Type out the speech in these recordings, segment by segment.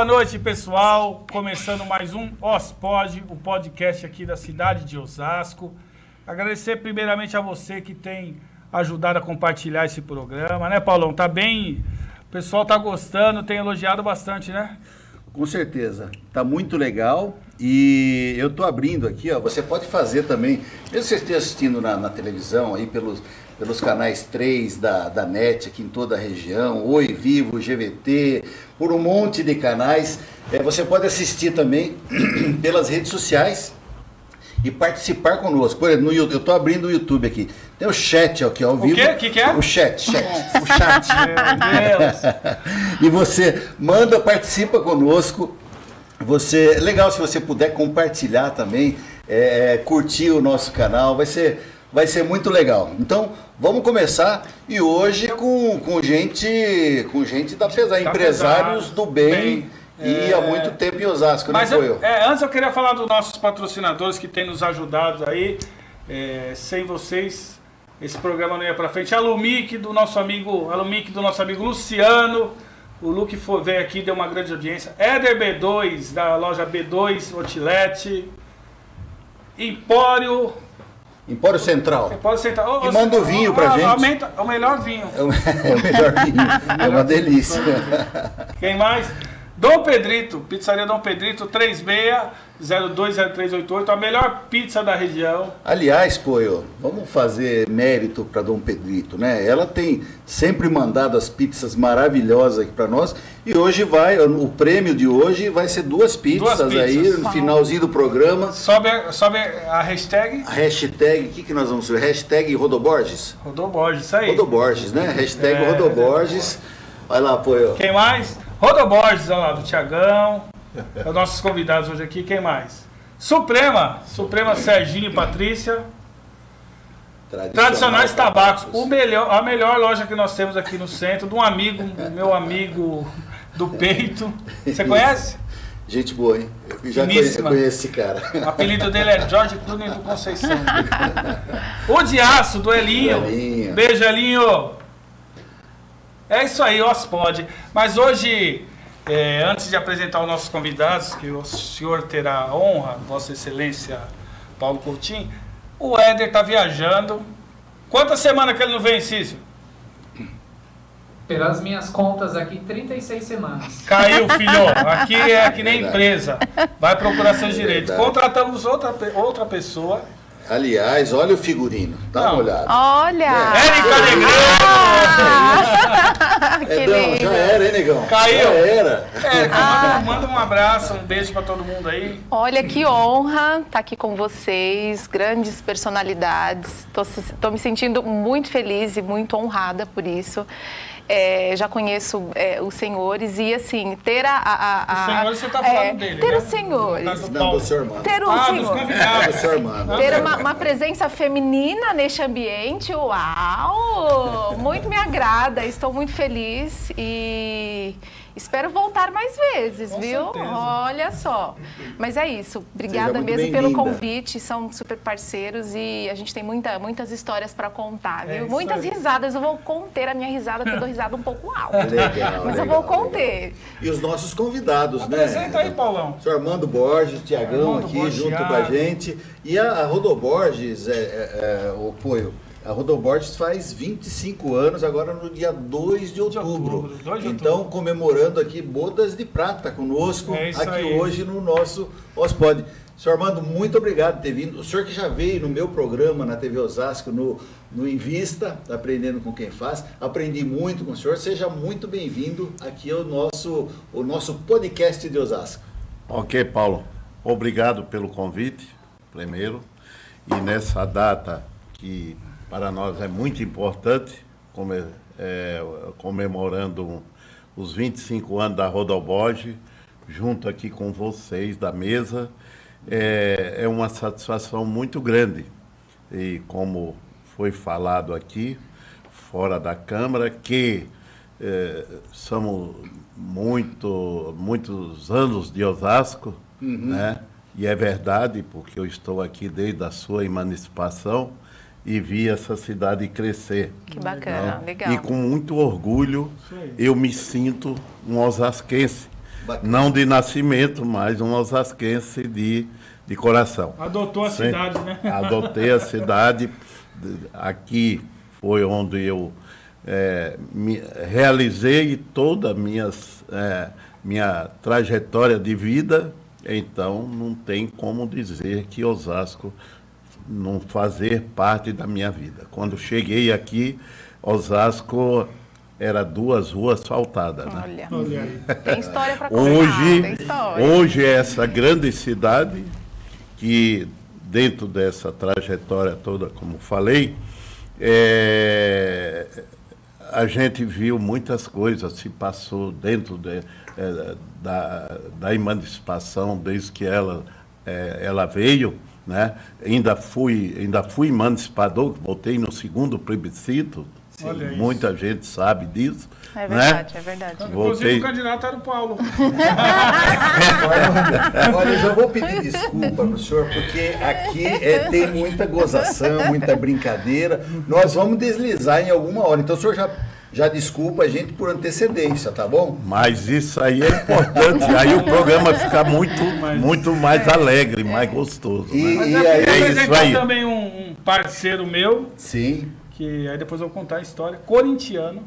Boa noite, pessoal. Começando mais um OSPOD, o podcast aqui da cidade de Osasco. Agradecer primeiramente a você que tem ajudado a compartilhar esse programa, né, Paulão? Tá bem. O pessoal tá gostando, tem elogiado bastante, né? Com certeza. Tá muito legal. E eu tô abrindo aqui, ó. Você pode fazer também, mesmo você esteja assistindo na, na televisão, aí pelos, pelos canais 3 da, da NET aqui em toda a região, Oi Vivo, GVT, por um monte de canais. É, você pode assistir também pelas redes sociais e participar conosco. Por exemplo, no, eu estou abrindo o YouTube aqui. Tem o chat aqui ao vivo. O quê? O que, que é? O chat, chat. o chat. Meu Deus. e você manda, participa conosco. Você, legal se você puder compartilhar também, é, curtir o nosso canal, vai ser, vai ser muito legal. Então, vamos começar e hoje com, com gente, com gente da pesada, Da empresários pesada, do bem, bem. e É. há muito tempo em Osasco, Mas não foi eu- é, antes eu queria falar dos nossos patrocinadores que têm nos ajudado aí. É, sem vocês, esse programa não ia pra frente. A Lumic do nosso amigo, a Lumic do nosso amigo Luciano. O Luke foi, veio aqui, deu uma grande audiência. Éder B2, da loja B2 Outlet. Empório. Empório Central. Pode sentar. Ô, E manda o vinho pra ó, gente. Aumenta, é o melhor vinho. É o, é o melhor vinho. É uma delícia. Quem mais? Dom Pedrito, Pizzaria Dom Pedrito, 36020388, a melhor pizza da região. Aliás, Poio, vamos fazer mérito para Dom Pedrito, né? Ela tem sempre mandado as pizzas maravilhosas aqui para nós e hoje vai, o prêmio de hoje vai ser duas pizzas, Duas pizzas. aí no finalzinho do programa. Sobe, a- sobe a hashtag A hashtag, o que, que nós vamos fazer? Hashtag Rodoborges? Rodoborges, isso aí. Rodoborges, né? Hashtag É, Rodoborges. Vai lá, Poio. Quem mais? Rodoborges, olha lá, do Tiagão. É os nossos convidados hoje aqui. Quem mais? Suprema, Suprema Serginho e Patrícia. Tradicionais Tabacos, o melhor, a melhor loja que nós temos aqui no centro, de um amigo, meu amigo do peito. Você conhece? Gente boa, hein? Eu já conheço esse cara. O apelido dele é Jorge Clooney do Conceição. O de aço, do Elinho. Elinho. Beijo, Elinho. É isso aí, Ospod. Mas hoje, é, antes de apresentar os nossos convidados, que o senhor terá a honra, Vossa Excelência Paulo Coutinho, o Éder está viajando. Quantas semanas que ele não vem, Cício? Pelas minhas contas aqui, 36 semanas. Caiu, filho. Aqui é que nem Verdade. empresa. Vai procurar seus direitos. Verdade. Contratamos outra, outra pessoa. Aliás, olha o figurino. Dá Não. uma olhada. Olha! Érica Negreiro! que É, não, já era, hein, negão? Caiu. Já era. Érica, manda, manda um abraço, um beijo pra todo mundo aí. Olha que honra estar aqui com vocês, grandes personalidades. Estou me sentindo muito feliz e muito honrada por isso. É, já conheço é, os senhores e assim ter a, a, a- Os senhores, você tá falando é, dele, ter né? os senhores, Não, do seu irmão. ter o Ah, dos senhor, É do seu irmão. ter uma, uma presença feminina neste ambiente, uau! Muito me agrada, estou muito feliz e espero voltar mais vezes, Com viu? certeza. Olha só. Mas é isso. Obrigada mesmo pelo convite, são super parceiros e a gente tem muita, muitas histórias para contar, É viu? isso Muitas aí. risadas, eu vou conter a minha risada, porque eu dou risada um pouco alta. Legal, Mas eu legal, vou conter. legal. E os nossos convidados, né? Apresenta aí, Paulão. O senhor Armando Borges, Tiagão aqui Borges, junto Thiago. com a gente. E a, a Rodoborges, é, é, é, o Poio, a Rodoborges faz 25 anos, agora no dia 2 de outubro. outubro, 2 de então, outubro. comemorando aqui bodas de prata conosco, É aqui aí. hoje no nosso Ospod. Senhor Armando, muito obrigado por ter vindo. O senhor que já veio no meu programa na TV Osasco, no, no Invista, Aprendendo com Quem Faz. Aprendi muito com o senhor. Seja muito bem-vindo aqui ao nosso, o nosso podcast de Osasco. Ok, Paulo. Obrigado pelo convite, primeiro. E nessa data que para nós é muito importante, come- é, comemorando os 25 anos da Rodoboge, junto aqui com vocês da mesa, é, é uma satisfação muito grande. E como foi falado aqui, fora da Câmara, que eh, somos muito, muitos anos de Osasco, né? E é verdade, porque eu estou aqui desde a sua emancipação e vi essa cidade crescer. Que bacana, né? legal. E com muito orgulho eu me sinto um osasquense. Bacana. Não de nascimento, mas um osasquense de, de coração. Adotou a Sempre, cidade, né? Adotei a cidade. Aqui foi onde eu é, me, realizei toda a minhas, é, minha trajetória de vida. Então, não tem como dizer que Osasco não fazer parte da minha vida. Quando cheguei aqui, Osasco era duas ruas faltadas. Né? Olha, tem história para contar. Hoje, hoje é essa grande cidade que dentro dessa trajetória toda, como falei, é, a gente viu muitas coisas se passou dentro de, é, da, da emancipação desde que ela, é, ela veio né? Ainda fui, ainda fui emancipador, voltei no segundo plebiscito. Muita gente sabe disso. É verdade, né? é verdade. Inclusive o candidato era o Paulo. olha, olha, eu já vou pedir desculpa para o senhor, porque aqui é, tem muita gozação, muita brincadeira. Nós vamos deslizar em alguma hora. Então o senhor já já desculpa a gente por antecedência, tá bom? Mas isso aí é importante. aí o programa fica muito, muito mais é. alegre, mais gostoso. E, né? e aí, é isso aí. também um, um, parceiro meu. Sim. Que aí depois eu vou contar a história. Corintiano.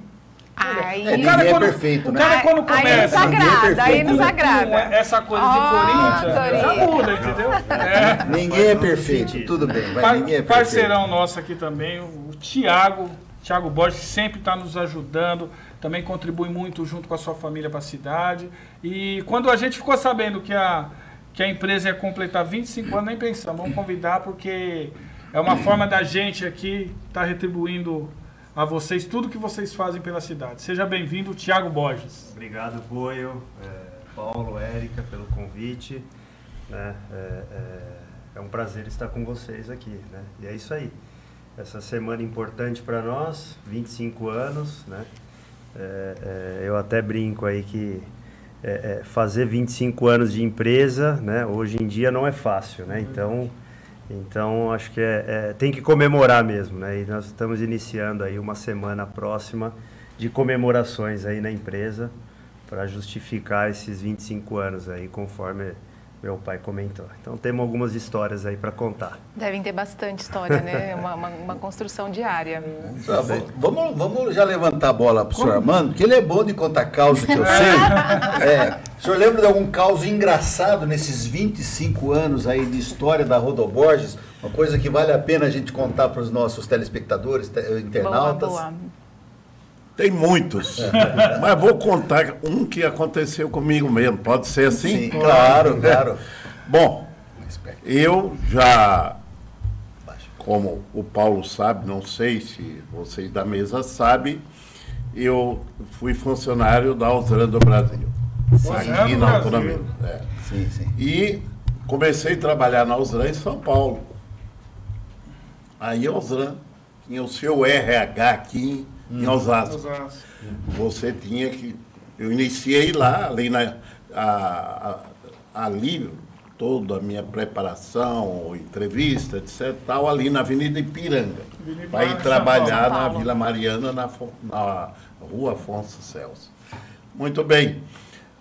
Aí, é, o cara, é quando, é perfeito, né? O cara quando começa. Aí nos agrada, é aí nos agrada. Essa coisa de Corinthians, já muda, entendeu? É. Ninguém é perfeito, tudo bem. Vai, ninguém é perfeito. Parceirão nosso aqui também, o Tiago Tiago Borges sempre está nos ajudando, também contribui muito junto com a sua família para a cidade. E quando a gente ficou sabendo que a, que a empresa ia completar 25 anos, nem pensamos, vamos convidar porque é uma forma da gente aqui estar tá retribuindo a vocês tudo que vocês fazem pela cidade. Seja bem-vindo, Tiago Borges. Obrigado, Boio, é, Paulo, Érica, pelo convite. Né? É, é, é um prazer estar com vocês aqui. Né? E é isso aí essa semana importante para nós, 25 anos, né? É, é, eu até brinco aí que é, é fazer 25 anos de empresa, né? Hoje em dia não é fácil, né? Então, então acho que é, é, tem que comemorar mesmo, né? E nós estamos iniciando aí uma semana próxima de comemorações aí na empresa para justificar esses 25 anos aí, conforme meu pai comentou. Então temos algumas histórias aí para contar. Devem ter bastante história, né? uma, uma, uma construção diária. Ah, vamos, vamos já levantar a bola para o senhor Armando, porque ele é bom de contar causa que eu sei. É, o senhor lembra de algum caos engraçado nesses 25 anos aí de história da Rodoborges? Uma coisa que vale a pena a gente contar para os nossos telespectadores, internautas? Boa, boa. Tem muitos, mas vou contar um que aconteceu comigo mesmo. Pode ser assim? Sim, claro, claro. Bom, eu já, como o Paulo sabe, não sei se vocês da mesa sabem, eu fui funcionário da Osran do Brasil. Aqui na Autonomia. É. Sim, sim. E comecei a trabalhar na Osran em São Paulo. Aí a Osran tinha o seu RH aqui em Osasco. Osasco. Você tinha que. Eu iniciei lá, ali, na, a, a, ali toda a minha preparação, entrevista, etc., tal, ali na Avenida Ipiranga. Para ir trabalhar na Vila Mariana, na, na rua Afonso Celso. Muito bem.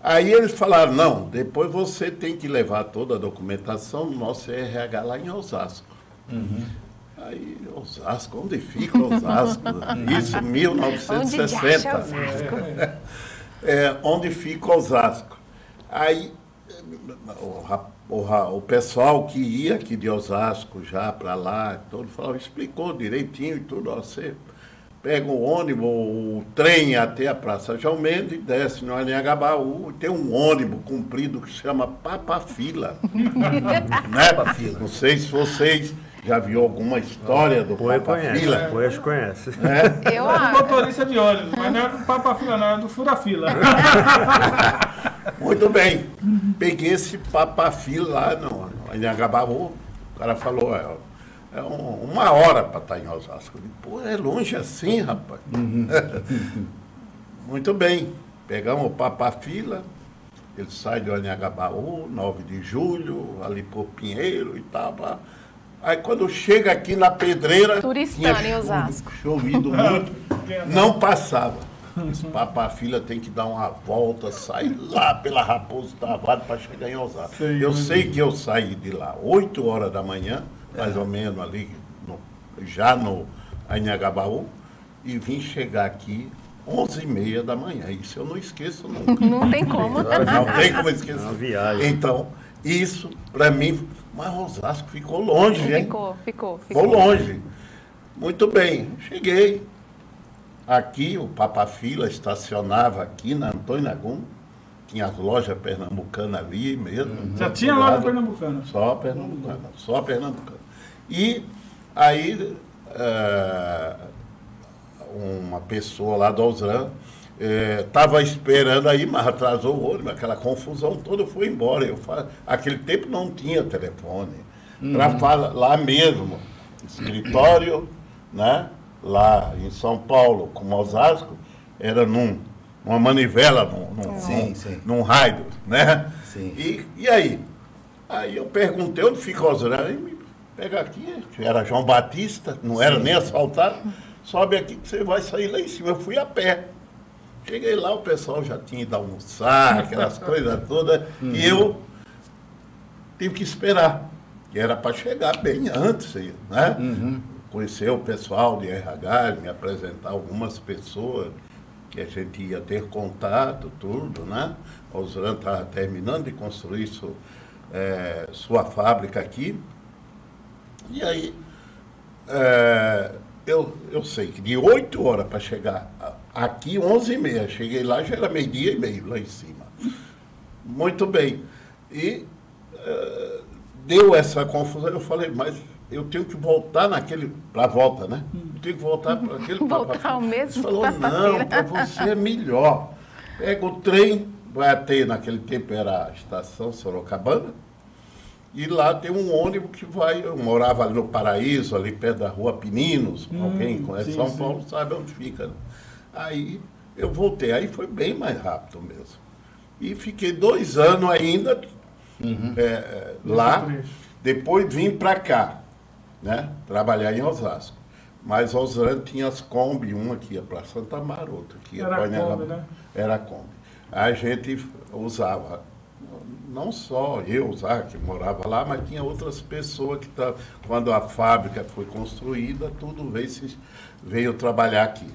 Aí eles falaram, não, depois você tem que levar toda a documentação do nosso RH lá em Osasco. Uhum. Aí, Osasco, onde fica Osasco? Isso, 1960. Onde, é, é, onde fica Osasco? Aí, o, o, o, pessoal que ia aqui de Osasco já para lá, todo falou, explicou direitinho e tudo. Ó, você pega o ônibus, o trem até a Praça João Mendes, desce no Anhangabaú, tem um ônibus comprido que chama Papafila. né? Papafila. Não sei se vocês já viu alguma história do Papa conhece, Fila? Pois conhece. É? Eu é motorista de ônibus, mas não é do Papa Fila, não, é do Fura Fila. Muito bem. Peguei esse Papa Fila lá no, no Anhangabaú. O cara falou, é, é um, uma hora para estar em Osasco. Eu Pô, é longe assim, rapaz. Uhum. Muito bem. Pegamos o Papa Fila. Ele sai do Anhangabaú, 9 de julho, ali por Pinheiro e tal. Pra, Aí quando chega aqui na pedreira. Turistana em Osasco. Chovido muito, não passava. Esse papá filha tem que dar uma volta, sair lá pela Raposo Tavares para chegar em Osasco. Sei, eu sei que eu saí de lá 8 horas da manhã, mais ou menos ali, no- já no Anhangabaú, e vim chegar aqui 11 e meia da manhã. Isso eu não esqueço nunca. Não tem como. Não tem como esquecer. Uma viagem. Então, isso, para mim, mas Osasco ficou longe, hein? Ficou, ficou, Ficou ficou. longe. Muito bem, cheguei. Aqui, o Papa Fila estacionava aqui na Antônio Nagum. Tinha as lojas pernambucanas ali mesmo. Já do tinha no Pernambucano. Só pernambucana, só pernambucana. E aí, eh, uma pessoa lá do Osran estava esperando aí, mas atrasou o ônibus, aquela confusão toda foi embora. Eu fa... Aquele tempo não tinha telefone. Para falar lá mesmo, escritório, né? lá em São Paulo, como Osasco, era num, numa manivela, num, num, Sim, num- sim. num raio, né? Sim. E, e aí? Aí eu perguntei onde fica Osasco. Pega aqui, era João Batista, não era nem asfaltado. Sobe aqui que você vai sair lá em cima. Eu fui a pé. Cheguei lá, o pessoal já tinha ido almoçar, aquelas coisas todas. E eu tive que esperar. E era para chegar bem antes, né? Conhecer o pessoal de RH, me apresentar algumas pessoas que a gente ia ter contato, tudo, né? O Osran estava terminando de construir su- eh, sua fábrica aqui. E aí, é, eu, eu sei que de 8 horas para chegar aqui, 11 e meia. Cheguei lá, já era meio-dia e meio lá em cima. Muito bem. E é, deu essa confusão. Eu falei, mas eu tenho que voltar naquele. Para a volta, né? Eu tenho que voltar para aquele. Voltar pra- ao mesmo Ele falou, não, para você é melhor. Pega o trem, vai até, naquele tempo era a estação Sorocabana. E lá tem um ônibus que vai. Eu morava ali no Paraíso, ali perto da rua Pininos. Alguém conhece sim, São sim. Paulo sabe onde fica. né? Aí eu voltei. Aí foi bem mais rápido mesmo. E fiquei dois anos ainda é, é, lá. Depois vim para cá, né? Trabalhar em Osasco. Mas Osasco tinha as Kombi, uma que ia para Santa Amaro, outra que ia Era para a Kombi, né? Era a Kombi. A gente usava, não só eu usava, que morava lá, mas tinha outras pessoas que estavam. Quando a fábrica foi construída, tudo veio, veio trabalhar aqui.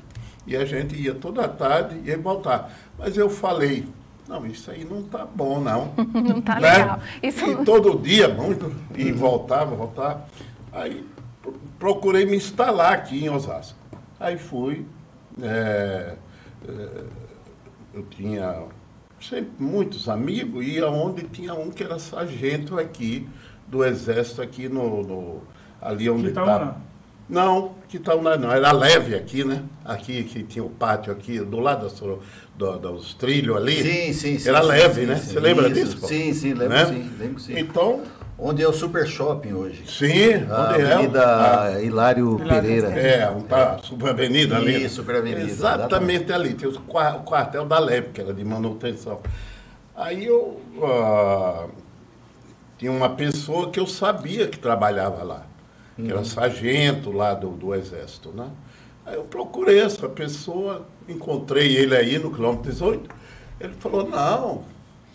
E a gente ia toda tarde e ia voltar. Mas eu falei, não, isso aí não tá bom, não. Não tá Né? legal. Isso E todo dia, muito, e voltava, voltava. Aí pro- procurei me instalar aqui em Osasco. Aí fui. é, é, eu tinha sempre muitos amigos, e aonde tinha um que era sargento aqui, do exército aqui no. no- ali onde Quitaúna? Não, que tal não, não, era leve aqui, né? Aqui que tinha o pátio aqui, do lado do- dos trilhos ali. Sim, sim, sim. Era sim, leve, sim, né? sim. Você lembra Isso, disso? Paulo? Sim, sim, lembro Né? sim, lembro sim. Então, Onde é o Super Shopping hoje? sim, A onde é? Avenida Hilário Pereira. É, um tá, Super Avenida ali. Isso, Super Avenida, Exatamente ali. Qua- o quartel da LEP, que era de manutenção. Aí eu. ah, tinha uma pessoa que eu sabia que trabalhava lá, que Uhum. era sargento lá do, do Exército, né? Aí eu procurei essa pessoa, encontrei ele aí no quilômetro 18. Ele falou, não,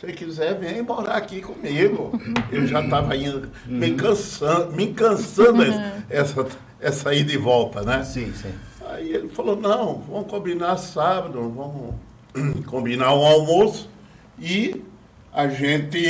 se você quiser, vem morar aqui comigo. Eu já estava indo, me cansando, me cansando essa, essa ida e volta, né? Sim, sim. Aí ele falou, não, vamos combinar sábado, vamos combinar um almoço e a gente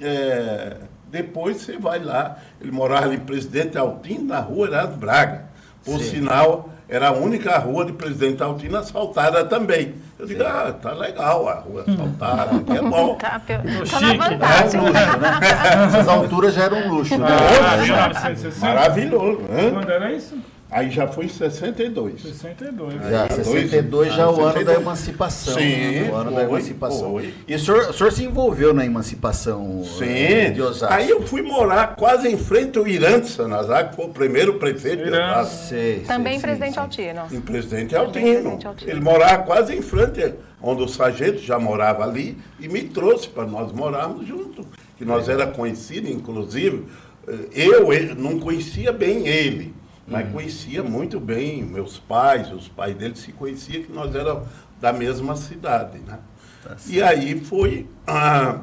é, depois você vai lá. Ele morava ali em Presidente Altino, na rua Erasmo Braga. Por Sim. sinal, era a única rua de Presidente Altino asfaltada também. Eu digo, ah, tá legal a rua asfaltada, que é bom. Tá, tá chique, né? vantagem. Essas alturas já era um luxo, né? Ah, Já- 1960. Maravilhoso, né? Quando era isso? Aí já foi em 62. 62. Já, 62 já é o ano da 62. emancipação. Sim, né? O ano da foi, emancipação. foi. E o senhor, o senhor se envolveu na emancipação eh, Sim. de Osasco? Aí eu fui morar quase em frente ao Irante Sanazar, que foi o primeiro prefeito de Irante. Osasco. Sei, Também sei, presidente sim, Altino. Em Presidente Altino. Presidente Altino. Ele morava quase em frente, onde o sargento já morava ali, e me trouxe para nós morarmos juntos. Que nós era conhecidos, inclusive. eh, Eu, ele, não conhecia bem ele, mas conhecia muito bem meus pais, os pais dele se conheciam, que nós éramos da mesma cidade, né? Tá E aí foi ah,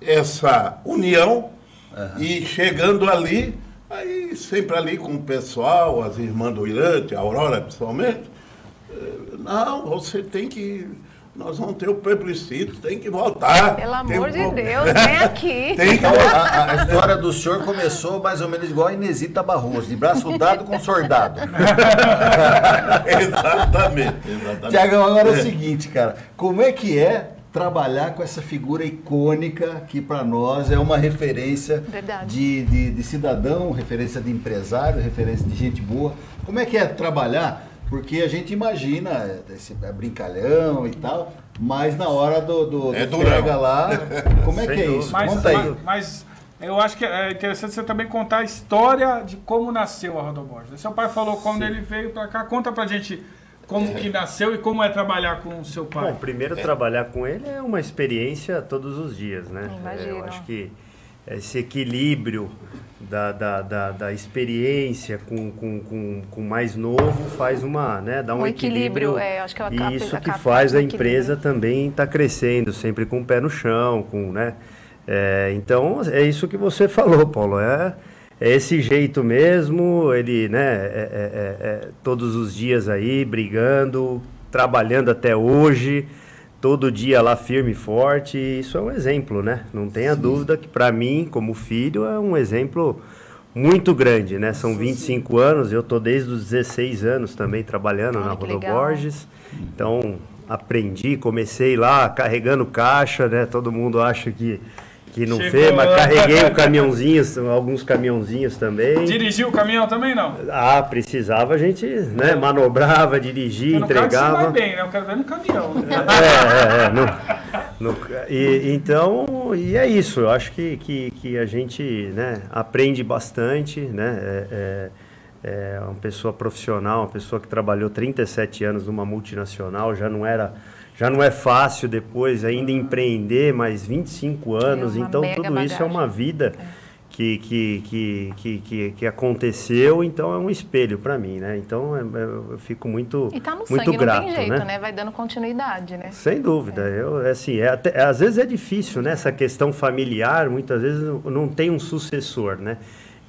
essa união e chegando ali, aí sempre ali com o pessoal, as irmãs do Irante, a Aurora principalmente, eh, não, você tem que. Nós vamos ter o plebiscito, tem que voltar. Pelo tem amor um de pro- Deus, vem aqui. Tem que a, a história do senhor começou mais ou menos igual a Inesita Barroso, de braço dado com soldado. exatamente, exatamente. Tiagão, agora é o seguinte, cara, como é que é trabalhar com essa figura icônica que para nós é uma referência de, de, de cidadão, referência de empresário, referência de gente boa. Como é que é trabalhar? Porque a gente imagina é, esse é brincalhão e tal, mas na hora do, do, É do pega lá, como é Sem que é isso? Mas, Conta aí. mas, mas eu acho que é interessante você também contar a história de como nasceu a Rodoborges. Seu pai falou quando ele veio para cá. Conta pra gente como que nasceu e como é trabalhar com o seu pai. Bom, primeiro trabalhar com ele é uma experiência todos os dias, né? Imagino. Eu acho que esse equilíbrio da, da, da, da experiência com, com, com, com mais novo faz uma, né? Dá um, Um equilíbrio, é, acho que é a e capa- isso que faz a equilíbrio. empresa também estar crescendo, sempre com o pé no chão, com, né? É, então, é isso que você falou, Paulo. É, é esse jeito mesmo, ele, né, é- é- é- é todos os dias aí, brigando, trabalhando até hoje, todo dia lá firme e forte. e Isso é um exemplo, né? Não tenha dúvida que, para mim, como filho, é um exemplo muito grande, né? São 25 anos, eu tô desde os 16 anos também trabalhando Olha na Rodoborges. Então, aprendi, comecei lá carregando caixa, né? Todo mundo acha que, que não Chegou fez, mas carreguei o caminhãozinho, alguns caminhãozinhos também. Dirigiu o caminhão também não? Ah, precisava, a gente né, manobrava, dirigia, Eu não quero que você vai entregava. bem, né? Eu quero ver no caminhão. né? É, é, é, no- no- e, então, e é isso, eu acho que, que, que a gente né, aprende bastante, né? É, é, é uma pessoa profissional, uma pessoa que trabalhou 37 anos numa multinacional, já não era. Já não é fácil depois ainda empreender mais 25 anos, uma então tudo isso é bagagem. uma vida que, que, que, que, que, que aconteceu, então é um espelho para mim, né? Então é- é- eu fico muito, E tá no muito sangue, grato, não tem jeito, né? né? Vai dando continuidade, né? Sem dúvida. Eu, é assim, é até- às vezes é difícil, né? Essa questão familiar, muitas vezes não- tem um sucessor, né?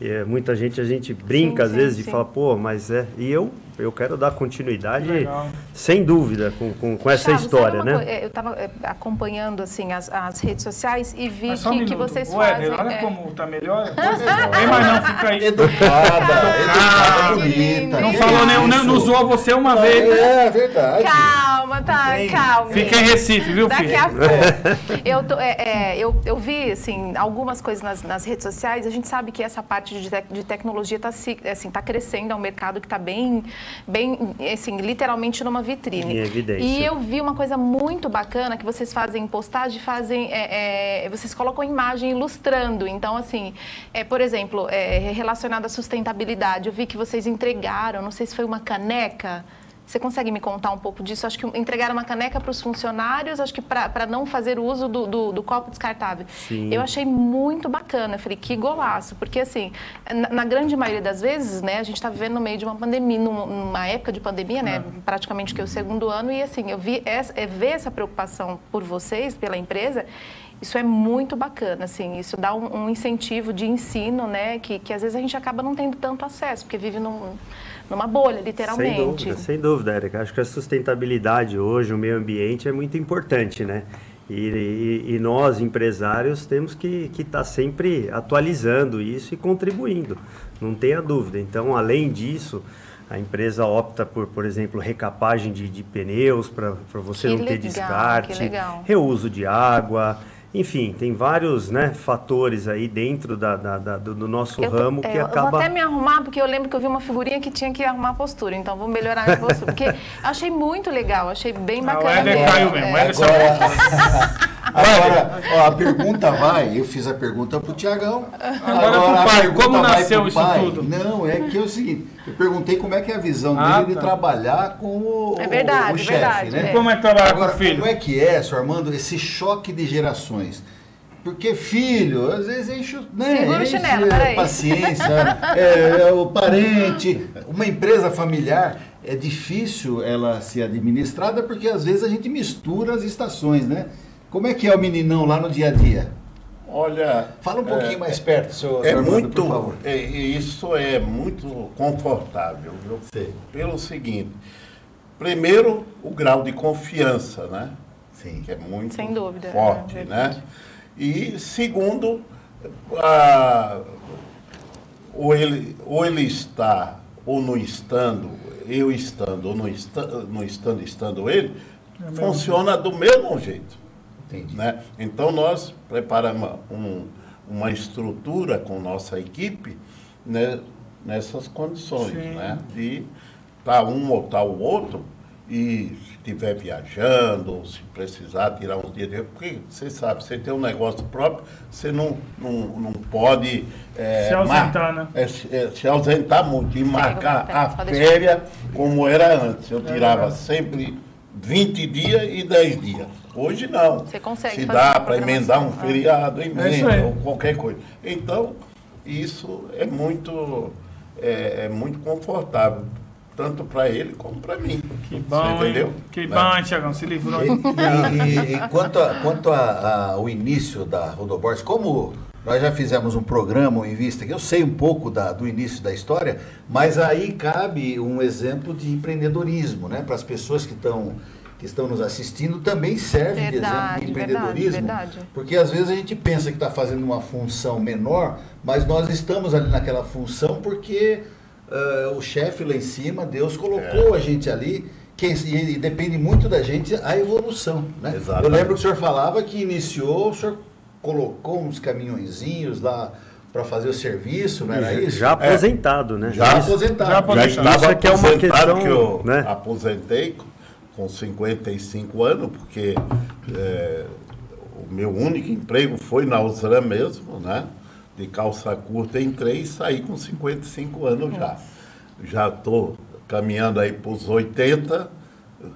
E, é, muita gente, a gente brinca Sim, às sim, vezes e sim. fala, pô, mas é... E eu, eu quero dar continuidade, Legal. sem dúvida, com, com, com essa Chaves, história, né? coi- Eu estava acompanhando assim as, as redes sociais e vi um que, vocês Éder, fazem. olha é, como tá melhor. Vem mais não, fica aí. Educada, educada, bonita. Não falou nem, não, não zoou você uma vez. É, verdade. Calma, tá, calma. Fica em Recife, viu, Daqui filho? a pouco. Eu, tô- é, é, eu, eu vi, assim, algumas coisas nas, nas redes sociais. A gente sabe que essa parte de, tec- de tecnologia está assim, tá crescendo. É um mercado que está bem, bem, assim, literalmente numa vitrine. Em evidência. E eu vi uma coisa muito bacana que vocês fazem em postagem, fazem, é, é, vocês colocam imagem ilustrando. Então, assim, é, por exemplo, é, relacionado à sustentabilidade, eu vi que vocês entregaram, não sei se foi uma caneca. Você consegue me contar um pouco disso? Acho que entregaram uma caneca para os funcionários, acho que para não fazer o uso do, do, do copo descartável. Sim. Eu achei muito bacana. Eu falei, que golaço. Porque, assim, na, na grande maioria das vezes, né, a gente está vivendo no meio de uma pandemia, numa, época de pandemia, né, praticamente que é o segundo ano, e, assim, eu vi essa, é, ver essa preocupação por vocês, pela empresa, isso é muito bacana, assim, isso dá um, um incentivo de ensino, né, que, que às vezes a gente acaba não tendo tanto acesso, porque vive num, numa bolha, literalmente. Sem dúvida, sem dúvida, Érica. Acho que a sustentabilidade hoje, o meio ambiente é muito importante, né? E, e- e nós, empresários, temos que estar sempre atualizando isso e contribuindo, não tenha dúvida. Então, além disso, a empresa opta por, por exemplo, recapagem de, de pneus para você Que não ter legal, descarte, que legal. reuso de água, enfim, tem vários né, fatores aí dentro da, da- da- do, do nosso Eu ramo é, que eu acaba... vou até me arrumar, porque eu lembro que eu vi uma figurinha que tinha que arrumar a postura, então vou melhorar a postura. Porque eu achei muito legal, achei bem Ah, o bacana. Éder caiu mesmo. O É. Éder só- Agora, ó, a pergunta vai, eu fiz a pergunta pro Tiagão. Agora pro a pai, como nasceu pro isso pai. tudo? Não, é que é o seguinte, eu perguntei como é que é a visão Ah, dele de tá. trabalhar com o, É verdade, o é chefe, verdade, né? é. Como é que trabalhar com Agora, o filho? como é que é, senhor Armando, esse choque de gerações? Porque filho, às vezes enche, o- né, Segura o enche chinelo, a peraí. paciência, é, é o parente, uma empresa familiar é difícil ela ser administrada porque às vezes a gente mistura as estações, né? Como é que é o meninão lá no dia a dia? Olha. Fala um pouquinho é, mais perto, seu É Armando, muito. por favor. é, isso é muito confortável, viu? Sei. Pelo seguinte: primeiro, o grau de confiança, né? Sim. Que é muito Sem dúvida, é forte, verdade. né? E segundo, a, ou, ele, ou ele está ou não estando, eu estando ou não, esta, não estando, estando ele, funciona do mesmo jeito. Entendi. Né? Então nós preparamos um- uma estrutura com nossa equipe né, nessas condições, Sim. né? de estar um ou tal o outro e se estiver viajando, ou se precisar tirar uns dias de porque você sabe, você tem um negócio próprio, você não, não, não pode é, Se ausentar, mar- né? é, se- é, se ausentar muito e marcar a férias como era antes. Eu tirava verdade. sempre 20 dias e 10 dias. Hoje não. Você consegue Se dá para emendar um feriado, É emenda aí. ou qualquer coisa. Então, isso é muito, é, é muito confortável, tanto para ele como para mim. Que bom, Você entendeu? Que Né? bom, Tiagão? Se livrou. E, e- e quanto, a- quanto a- ao início da Rodoborges, como nós já fizemos um programa, um Invista, que eu sei um pouco da- do início da história, mas aí cabe um exemplo de empreendedorismo, né? Para as pessoas que estão que estão nos assistindo, também serve de exemplo Verdade, de verdade, empreendedorismo. verdade. Porque às vezes a gente pensa que está fazendo uma função menor, mas nós estamos ali naquela função porque ah, o chefe lá em cima, Deus colocou a gente ali. Quem, e, e depende muito da gente a evolução. Né? Eu Exatamente. lembro que o senhor falava que iniciou, o senhor colocou uns caminhõezinhos lá para fazer o serviço, não era isso? Já aposentado, né? Já Já aposentado. Já Já aposentado. estava Isso aqui é uma aposentado, questão, que eu né? aposentei com 55 anos, porque é, o meu único emprego foi na Usran mesmo, né? De calça curta, entrei e saí com 55 anos já. Já estou caminhando aí para os 80,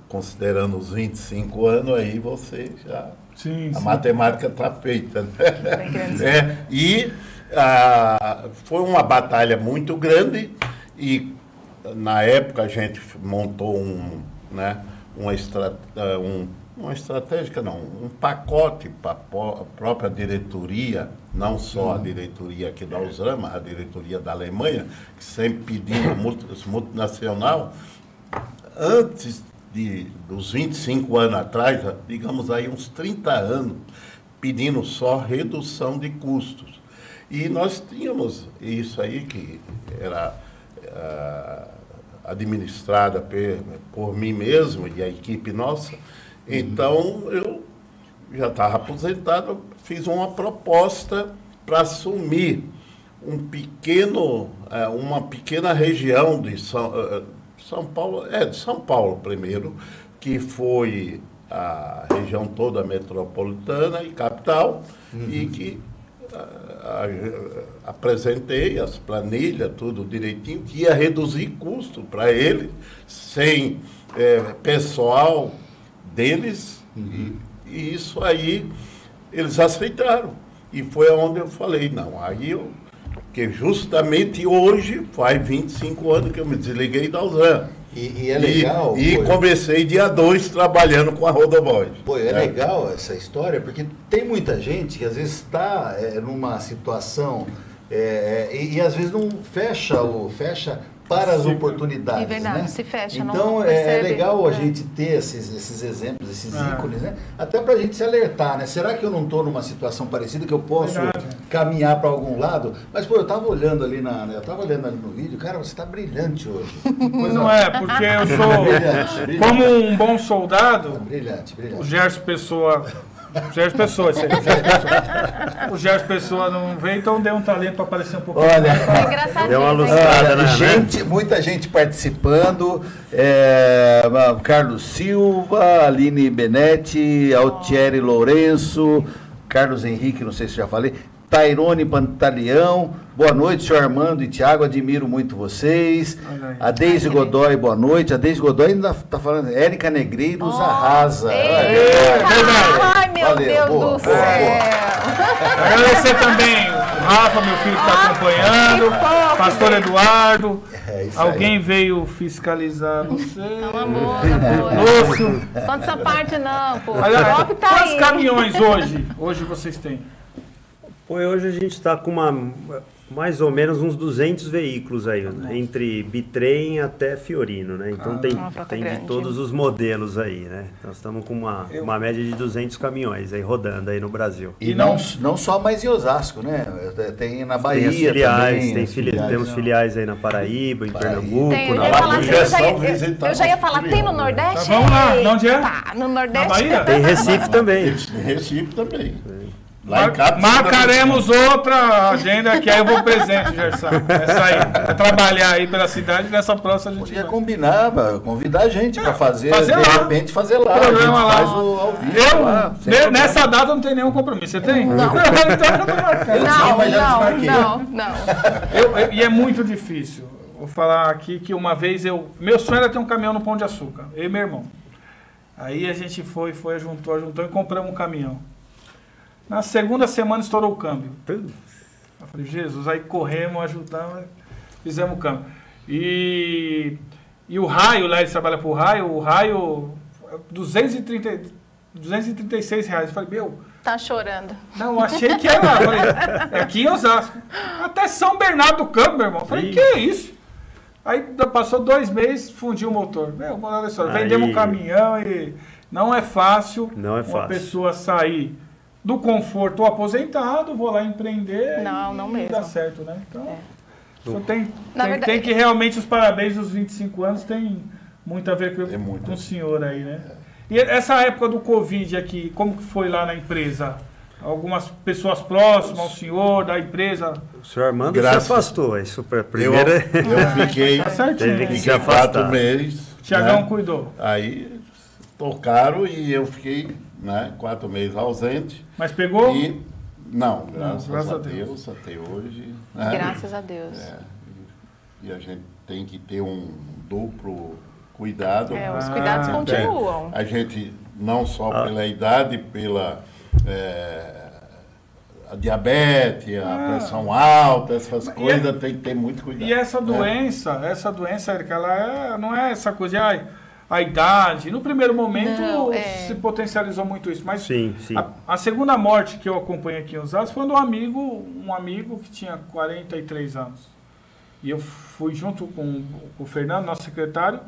considerando os 25 anos, aí você já Sim, a sim. matemática está feita. Né? É, e ah, foi uma batalha muito grande e na época a gente montou um, né, uma, estra, ah, um, uma estratégica, não, um pacote para a própria diretoria, não só a diretoria aqui da Usram, mas a diretoria da Alemanha, que sempre pedindo multi- multinacional, antes de, dos 25 anos atrás, digamos aí uns 30 anos, pedindo só redução de custos. E nós tínhamos isso aí que era ah, administrada pe- por mim mesmo e a equipe nossa. Então eu já estava aposentado, fiz uma proposta para assumir um pequeno, eh, uma pequena região de São, eh, São Paulo, é, de São Paulo primeiro, que foi a região toda metropolitana e capital, e que ah, a- apresentei as planilhas, tudo direitinho, que ia reduzir custo para ele, sem eh, pessoal deles, e, e isso aí eles aceitaram. E foi onde eu falei, não, aí eu, que justamente hoje faz 25 anos que eu me desliguei da Usam. E, e é legal. E, e comecei dia 2 trabalhando com a Rodovoz. Pô, é legal essa história, porque tem muita gente que às vezes está é, numa situação é, é, e, e às vezes não fecha o fecha para as oportunidades. É verdade, né? se fecha, não Então é, é legal a É. gente ter esses, esses exemplos, esses É. ícones, né? Até para a gente se alertar, né? Será que eu não estou numa situação parecida que eu posso Verdade. caminhar para algum lado? Mas pô, eu estava olhando ali na, eu tava olhando ali no vídeo, cara, você está brilhante hoje. Pois não é, porque eu Brilhante, sou, brilhante. como um bom soldado, Brilhante, o brilhante. Gerson Pessoa. O Gerson Pessoa, esse aí, o Gerson Pessoa. O Gerson Pessoa não veio, então deu um talento para aparecer um pouquinho. Olha. É. Deu uma hein? lustrada. Olha, né, gente, muita gente participando. É, Carlos Silva, Aline Benetti, Altieri Lourenço, Carlos Henrique, não sei se já falei. Tairone Pantaleão, boa noite, senhor Armando e Tiago, admiro muito vocês. A Deise que Godoy, boa noite. A Deise Godoy ainda está falando, Érica Negreiros Oh, arrasa. Ai, meu Valeu, Deus boa, do boa, céu! Agradecer também o Rafa, meu filho, que está Ah, acompanhando. Pastor Eduardo. É isso aí. Alguém veio fiscalizar você. Pelo amor. Lúcio. Conta essa parte não, pô. Olha, tá quantos aí. caminhões hoje? Hoje vocês têm? Pô, hoje a gente está com uma, mais ou menos uns 200 veículos aí, né? entre bitrem até Fiorino, né? Então tem, Uma frota tem de todos os modelos aí, né? Nós estamos com uma, Eu- uma média de 200 caminhões aí rodando aí no Brasil. E não, não só mais em Osasco, né? Tem na Bahia tem filiais, também. tem fili- filiais, temos né? filiais aí na Paraíba, em Paraíba. Pernambuco, Tem, eu na já ia falar, Bahia. eu já ia, eu já ia falar, tem no? Nordeste? Tá, vamos lá, de onde é? Tá, no Nordeste. Na Bahia? Tem Recife também. Recife também. Lá em Capes, marcaremos outra agenda que aí eu vou presente, Gerson. Essa aí. Vai trabalhar aí pela cidade nessa próxima a gente Podia vai. combinar, convidar a gente para fazer, fazer de lá. repente fazer lá. A gente Programa lá. faz o ao vivo Eu, lá, nessa data eu não tenho nenhum compromisso. Você tem? Não. então eu tô marcando. Não, não, não, não. Eu- eu- e é muito difícil. Vou falar aqui que uma vez eu. Meu sonho era ter um caminhão no Pão de Açúcar, eu e meu irmão. Aí a gente foi, foi, juntou, juntou e compramos um caminhão. Na segunda semana estourou o câmbio. Eu falei, Jesus, aí corremos, ajudamos, fizemos o câmbio. E, e o raio, lá eles trabalham por raio, o raio, 230, 236 reais. Eu falei, meu, Tá chorando. não, eu achei que era. eu Falei, é aqui em Osasco. Até São Bernardo do Campo, meu irmão. Eu Falei, Ih. que é isso? Aí passou dois meses, fundiu o motor. Meu, moral da história. Aí. Vendemos um caminhão e não é fácil Não é uma fácil. pessoa sair do conforto aposentado, vou lá empreender Não, e não mesmo. dá certo, né? Então, isso tem, Na tem, verdade- tem que realmente os parabéns dos 25 anos tem muito a ver com, Tem muito. com o senhor aí, né? E essa época do Covid aqui, como que foi lá na empresa? Algumas pessoas próximas ao senhor, da empresa. O senhor Armando Graças. se afastou. Isso Eu, primeira... eu fiquei, Tá certinho. Teve que se fiquei quatro afastar. meses. Tiagão né? cuidou. Aí tocaram e eu fiquei né, quatro meses ausente. Mas pegou? E não, graças, graças a a Deus. Deus, até hoje. né? Graças a Deus. É, e a gente tem que ter um duplo cuidado. É, os Ah, cuidados é. continuam. A gente, não só Ah. pela idade, pela é, a diabetes, a Ah. pressão alta, essas E coisas, tem que ter muito cuidado. E essa né? doença, essa doença, Erika, ela é- não é essa coisa de ai, a idade. No primeiro momento Não, é. se potencializou muito isso. Mas Sim, sim. A, a segunda morte que eu acompanhei aqui em Osasco foi de um amigo, um amigo que tinha 43 anos. E eu fui junto com, com o Fernando, nosso secretário,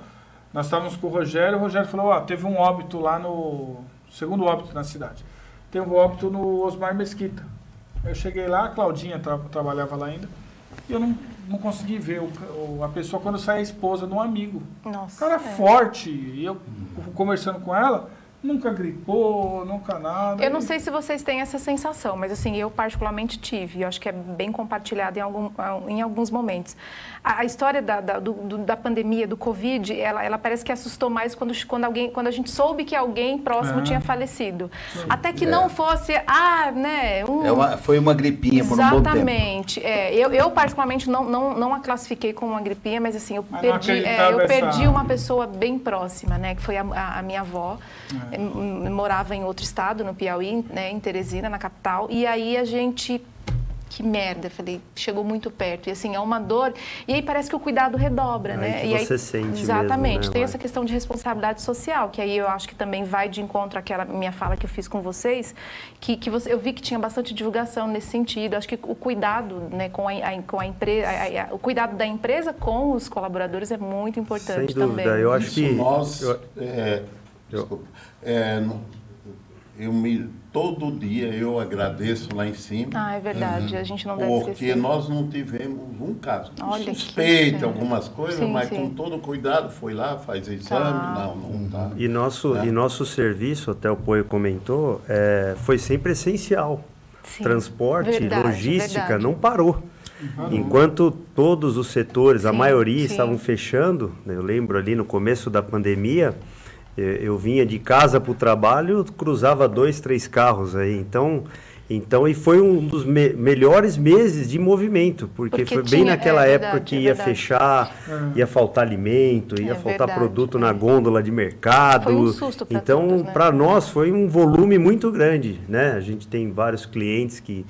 nós estávamos com o Rogério, o Rogério falou, ó, teve um óbito lá no. Segundo óbito na cidade. Teve um óbito no Osmar Mesquita. Eu cheguei lá, a Claudinha tra- trabalhava lá ainda, e eu não, não consegui ver o, o- a pessoa quando sai a esposa de um amigo. O Nossa. cara é é. forte, e eu conversando com ela, nunca gripou, nunca nada. Eu não sei se vocês têm essa sensação, mas assim, eu particularmente tive, e eu acho que é bem compartilhado em, algum, em alguns momentos. A, a história da, da, do- do- da pandemia, do Covid, ela, ela parece que assustou mais quando, quando, alguém, quando a gente soube que alguém próximo É. tinha falecido. Até que não fosse, ah, né, um... É uma- foi uma gripinha por um bom tempo. Exatamente. É, eu, eu, particularmente, não, não, não a classifiquei como uma gripinha, mas assim, eu Mas perdi, é, eu essa- perdi uma pessoa bem próxima, né? Que foi a, a- a minha avó. Eh, m- Morava em outro estado, no Piauí, né, em Teresina, na capital. E aí a gente. Que merda, falei, chegou muito perto. E assim, é uma dor. E aí parece que o cuidado redobra, Aí né? que e você sente mesmo, Exatamente. né, Tem essa questão de responsabilidade social, que aí eu acho que também vai de encontro àquela minha fala que eu fiz com vocês, que, que você, eu vi que tinha bastante divulgação nesse sentido. Acho que o cuidado né, com a, a- com a empresa, o cuidado da empresa com os colaboradores é muito importante Sem dúvida. também. Eu acho Isso que... nós, eu- é, desculpa, é, eu me, todo dia eu agradeço lá em cima. Ah, é verdade. A gente não deve Porque esquecer. nós não tivemos um caso. Olha que Suspeita, pena. algumas coisas, Sim, mas sim. com todo cuidado foi lá, faz exame. Tá. Não, não tá. E nosso, Né? e nosso serviço, até o Poio comentou, é, foi sempre essencial. Sim. Transporte, Verdade, logística, verdade. não parou. Enquanto todos os setores, a maioria sim. estavam fechando, né, eu lembro ali no começo da pandemia, eu vinha de casa para o trabalho, cruzava dois, três carros aí. Então, Então, e foi um dos me melhores meses de movimento, porque, Porque foi tinha- bem naquela é época verdade, que é ia verdade. fechar, ia faltar alimento, ia É faltar verdade, produto é. na gôndola de mercado. Foi um susto pra Então, né? para nós foi um volume muito grande, né? A gente tem vários clientes que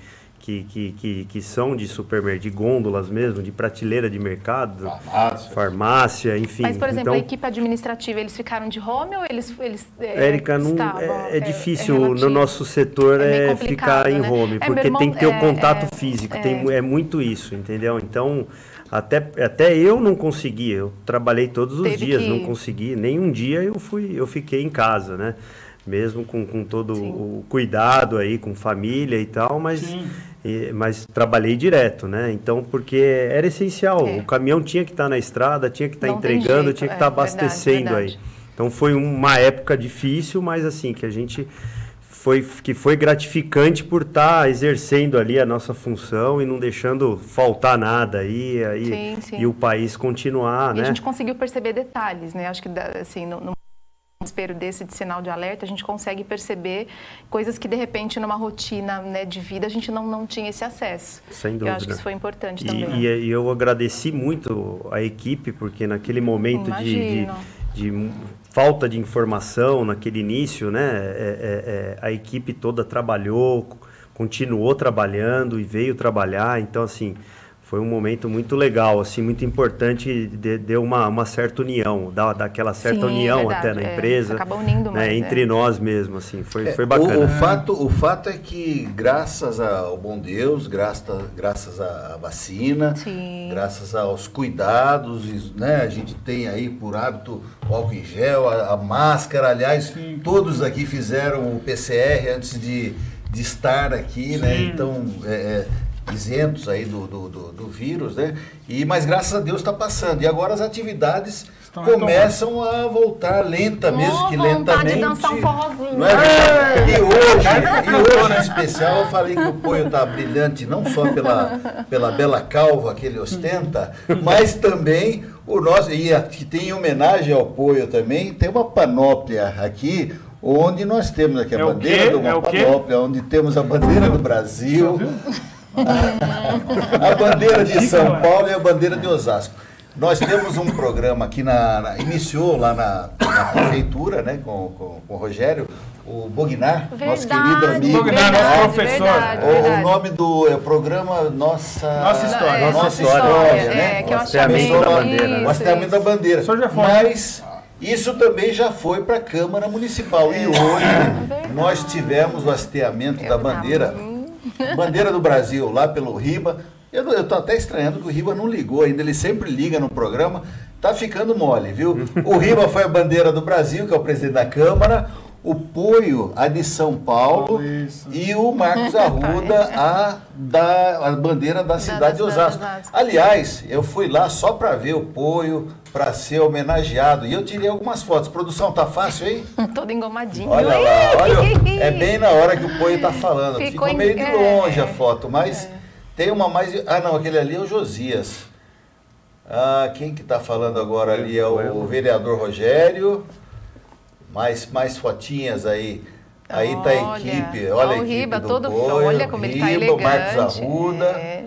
que, que, que, que são de supermercado, de gôndolas mesmo, de prateleira de mercado, Farmácia. farmácia, enfim. Mas, por exemplo, então, a equipe administrativa, eles ficaram de home ou eles, eles é, Érica, não, estavam? é, é difícil relativo. no nosso setor É é, ficar em né? home, É, porque irmão- tem que ter o é, contato é, físico, é. tem, é muito isso, entendeu? Então, até, até eu não consegui, eu trabalhei todos os Teve dias, que- não consegui, nem um dia eu fui, eu fiquei em casa, né? Mesmo com, com todo Sim. o cuidado aí, com família e tal, mas, e- mas trabalhei direto, né? Então, porque era essencial, É. o caminhão tinha que estar na estrada, tinha que estar Não tem entregando, jeito, tinha que é, estar verdade, abastecendo aí. verdade. Então foi uma época difícil, mas assim, que a gente foi, que foi gratificante por estar exercendo ali a nossa função e não deixando faltar nada aí, aí Sim, sim. e o país continuar, E né? a gente conseguiu perceber detalhes, né? Acho que, assim, no, no desespero desse de sinal de alerta, a gente consegue perceber coisas que, de repente, numa rotina né, de vida, a gente não, não tinha esse acesso. Sem Eu dúvida. acho que isso foi importante E, também. e- e eu agradeci muito a equipe, porque naquele momento de, de, de falta de informação, naquele início, né, é- é- é, a equipe toda trabalhou, continuou trabalhando e veio trabalhar. Então, assim, foi um momento muito legal, assim, muito importante, de- deu uma, uma certa união, dá, dá aquela certa Sim, união verdade, até na é. empresa. Acaba unindo né, mais, Entre é. nós mesmo, assim, foi, É, foi o- bacana. O, fato, o fato é que, graças ao bom Deus, graças, graças à vacina, Sim. graças aos cuidados, né, a gente tem aí por hábito o álcool em gel, a, a máscara, aliás, todos aqui fizeram o PCR antes de, de estar aqui, né? Então, é, é, isentos aí do, do, do- do vírus, né? E, mas graças a Deus está passando. E agora as atividades Estão começam a voltar lenta mesmo, Ô, que lentamente. de dançar um forrozinho. Não é verdade? E hoje, e hoje em especial, eu falei que o Poio está brilhante não só pela, pela bela calva que ele ostenta, mas também o nosso. E aqui tem em homenagem ao Poio também, tem uma panóplia aqui. Onde nós temos aqui a É bandeira uma É panóplia, onde temos a bandeira do Brasil, a bandeira de São Paulo e a bandeira de Osasco. Nós temos um programa aqui na. na- iniciou lá na, na prefeitura, né, com, com, com o Rogério, o Bognar, nosso querido amigo. Bognar, nosso verdade, professor. verdade, O, o verdade. nome do é, programa Nossa, Nossa História. É, Nossa, História, História, é, né? que é o hasteamento da bandeira, né? O hasteamento da bandeira. O senhor já foi. Mas isso também já foi para a Câmara Municipal. E hoje nós tivemos o hasteamento da bandeira, bandeira do Brasil, lá pelo Riba. Eu estou até estranhando que o Riba não ligou ainda, ele sempre liga no programa. Tá ficando mole, viu? O Riba foi a bandeira do Brasil, que é o presidente da Câmara. O Poio, a de São Paulo. Isso. E o Marcos Arruda, a, da, a bandeira da cidade de da cidade de Osasco. Osasco. Aliás, eu fui lá só para ver o Poio, para ser homenageado. E eu tirei algumas fotos. Produção, tá fácil aí? Todo engomadinho. Olha lá, olha. É bem na hora que o Poio tá falando. Ficou Ficou, meio de é, longe a é. foto, mas tem uma mais. Ah, não, aquele ali é o Josias. Ah, quem que tá falando agora ali é o vereador Rogério. Mais, mais fotinhas aí. Aí tá a Olha, equipe. Olha olha a o equipe Riba do todo- Poio, olha como ele tá Riba, o Marcos elegante, Arruda. é.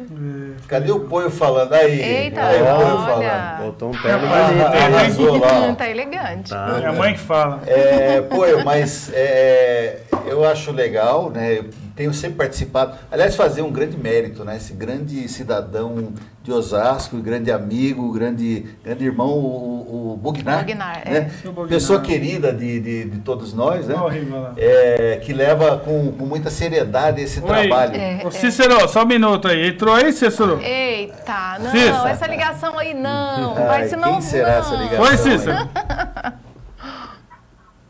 Cadê o Poio falando? Aí, Eita, aí o Poio olha. falando. Botou um terno Ah, bonito. hein? arrasou lá. tá elegante. Tá. É a mãe que fala. É, eu- mas é, eu acho legal, né? Eu tenho sempre participado. Aliás, fazer um grande mérito, né? Esse grande cidadão de Osasco, grande amigo, grande, grande irmão, o, o Bognar. Bognar, é. né? Seu Bognar. Pessoa querida de, de, de todos nós, né? Lá. É, que leva com, com muita seriedade esse Oi. trabalho. É. Ô, Cícero, só um minuto aí. Entrou aí, Cícero? Eita, não, Cícero. essa ligação aí não. Ai, Vai, senão. quem será não. essa ligação? Foi, Cícero?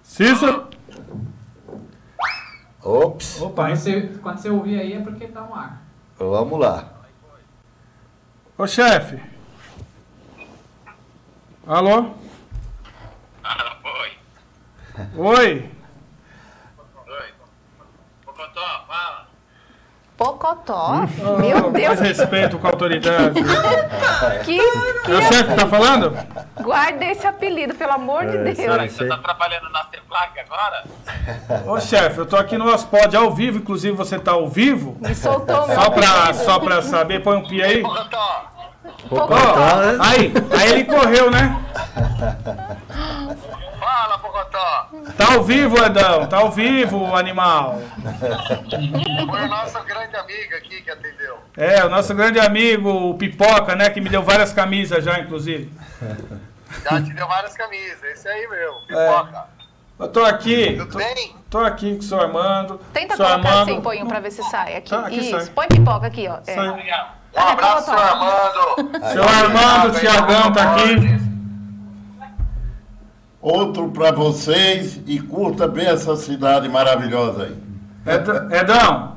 Cícero? Ops, Opa, Quando você, quando você ouvir aí é porque tá no ar. vamos lá. Ô, chefe. Alô? Oi. Oi? Oi. Ô, Cotó, fala. Pocotó. Meu Deus, Mais respeito com a autoridade. que, É o chefe que tá falando? guarda esse apelido, pelo amor de É, Deus. isso aí. Você tá trabalhando na Teflac agora? Ô chefe, eu tô aqui no Ospod ao vivo, inclusive você tá ao vivo. Me soltou meu Só pra, apelido. só pra saber, põe um pi aí. Pocotó, Ó, aí, aí ele correu, né? fala, Pocotó. Tá ao vivo, Edão, tá ao vivo, animal. Foi o nosso grande amigo aqui que atendeu. É, o nosso grande amigo, o Pipoca, né? Que me deu várias camisas já, inclusive. Já te deu várias camisas, esse aí meu, pipoca. Eu tô aqui, Tudo tô, bem? tô aqui com o seu Armando. Tenta seu colocar Armando, assim, põe um pra ver se sai. Aqui, Tá, aqui isso. sai. Põe pipoca aqui, ó. É. Um abraço, seu Armando. Seu Armando, o Tiagão tá aqui. Outro para vocês e curta bem essa cidade maravilhosa aí. Ed- Edão,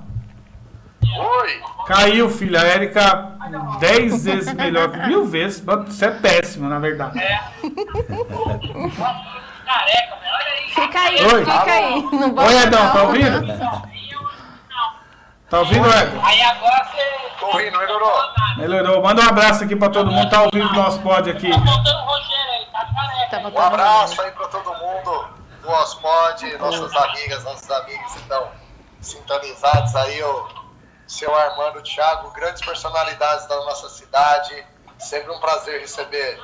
Oi. caiu, filha. A Érica, dez vezes melhor, que mil vezes. Você é péssimo, na verdade. Fica aí, Oi. fica aí. Oi, Edão, não. tá ouvindo? Tá ouvindo, Edão? Tô ouvindo, melhorou? Melhorou. Manda um abraço aqui pra todo mundo. Tá ao vivo no nosso pod aqui. Tá Um botando- abraço aí pra todo mundo do Ospod, nossas amigas, nossos amigos que estão sintonizados aí, o seu Armando Thiago, grandes personalidades da nossa cidade. Sempre um prazer receber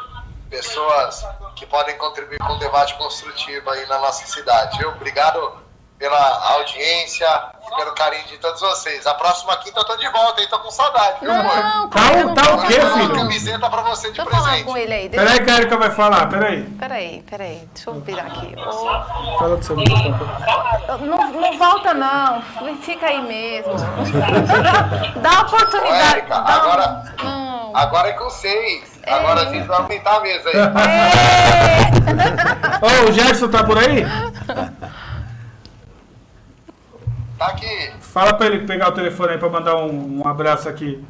pessoas que podem contribuir com o debate construtivo aí na nossa cidade. Obrigado pela audiência e pelo carinho de todos vocês. A próxima quinta eu tô de volta aí, tô com saudade, viu, amor? Não, Tá, não tá o quê, dar uma filho? camiseta pra você de Deixa eu falar presente. com ele aí. Deixa... Peraí que a Erika vai falar, peraí. Peraí, peraí. Deixa eu virar aqui. Fala do seu. Não, não volta, não. Fica aí mesmo. Dá uma oportunidade. Ô, Érica, Dá agora- Não. Agora é com seis. Agora a gente vai aumentar a mesa aí. Ô, o Gerson tá por aí? Tá aqui. Fala pra ele pegar o telefone aí pra mandar um, um abraço aqui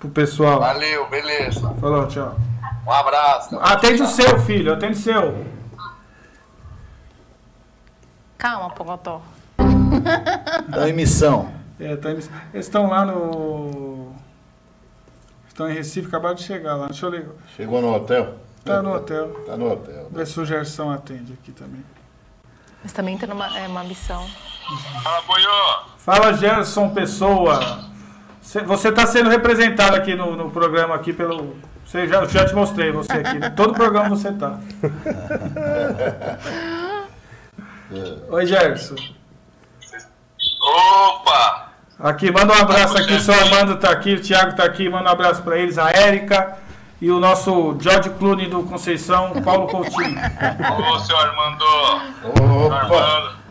pro pessoal. Valeu, beleza. Falou, tchau. Um abraço. Atende o seu, filho, atende o seu. Calma, Pocotó. Então, em missão. É, tá indo- Eles estão lá no. Estão em Recife, acabaram de chegar lá. Deixa eu ligar. Chegou no hotel? Tá no hotel. Tá no hotel. Vê se o Gerson atende aqui também. Mas também tem uma, é, uma missão. Fala, Boiô. Fala, Gerson Pessoa. Cê- Você está sendo representado aqui no, no programa aqui pelo. Você já, já te mostrei você aqui. Todo programa você tá. Oi, Gerson. Opa! Aqui, manda um abraço aqui. O seu Armando tá aqui, o Thiago tá aqui. Manda um abraço para eles, a Érica e o nosso George Clooney do Conceição, Paulo Coutinho. Ô, seu Armando. Opa! Armando.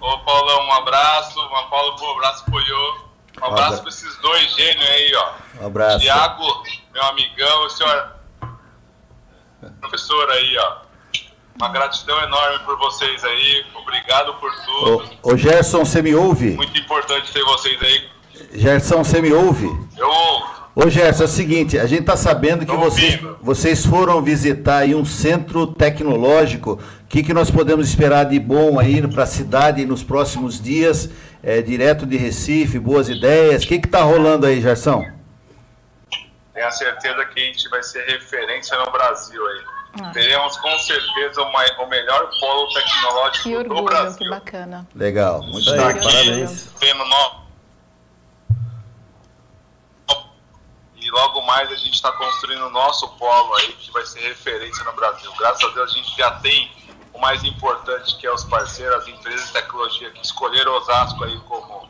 Ô, Paulão, um abraço. Uma Paulo, um abraço pro Iô. Um abraço pra esses dois gênios aí, ó. Um abraço. Tiago, meu amigão, o senhor professor aí, ó. Uma gratidão enorme por vocês aí. Obrigado por tudo. Ô, ô Gerson, você me ouve? Muito importante ter vocês aí. Gerson, você me ouve? Eu ouço. Ô Gerson, é o seguinte, a gente está sabendo que vocês, vocês foram visitar aí um centro tecnológico. O que, que nós podemos esperar de bom aí para a cidade nos próximos dias? É, direto de Recife, boas ideias. O que está rolando aí, Gerson? Tenho a certeza que a gente vai ser referência no Brasil aí. Teremos com certeza o, mai- o melhor polo tecnológico Que do orgulho, Brasil. que bacana. Legal, muito aí, bem. parabéns. Tendo no... E logo mais a gente está construindo o nosso polo aí, que vai ser referência no Brasil. Graças a Deus a gente já tem o mais importante, que é os parceiros, as empresas de tecnologia que escolheram Osasco aí como,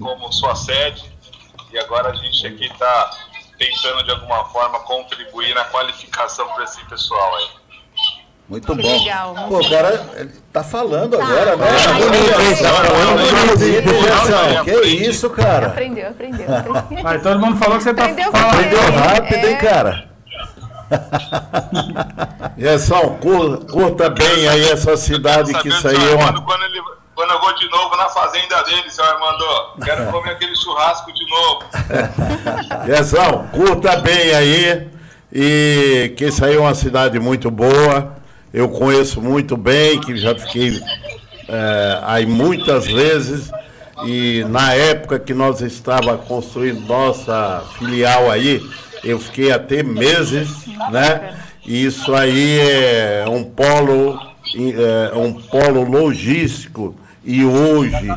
como sua sede. E agora a gente aqui está tentando de alguma forma contribuir na qualificação para esse pessoal aí. Muito Que bom. legal, Pô, o cara ele tá falando Tá. agora, né? Tá hein? Que isso, cara? Aprendeu, aprendeu. aprendeu. Aí todo mundo falou que você tá Aprendeu falando. Aprendeu rápido, hein, É. cara? Gerson, cur- curta bem aí essa cidade, que isso aí é uma. quando, ele, quando eu vou de novo na fazenda dele, seu Armando, quero comer aquele churrasco de novo. Gerson, curta bem aí. E que isso aí é uma cidade muito boa. Eu conheço muito bem, que já fiquei é, aí muitas vezes. E na época que nós estava construindo nossa filial aí, eu fiquei até meses, né? E isso aí é um polo, é um polo logístico. E hoje,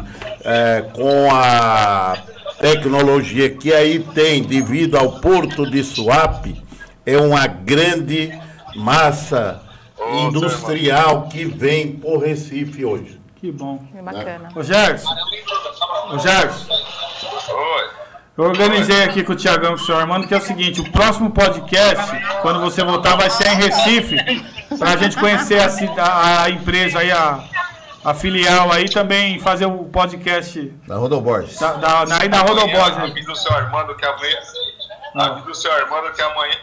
é, com a tecnologia que aí tem devido ao porto de Suape, é uma grande massa industrial que vem por Recife hoje. Que bom. É bacana. Ô Gerson, ô Gerson, Oi. Eu organizei aqui com o Tiagão e com o senhor Armando que é o seguinte, o próximo podcast, quando você voltar, vai ser em Recife, pra gente conhecer a, a empresa aí, a, a filial aí, também fazer o podcast Da Rodoborges. da, da, aí na Rodoboss. né? Avisa o seu Armando que amanhã. Avisa o seu Armando que amanhã.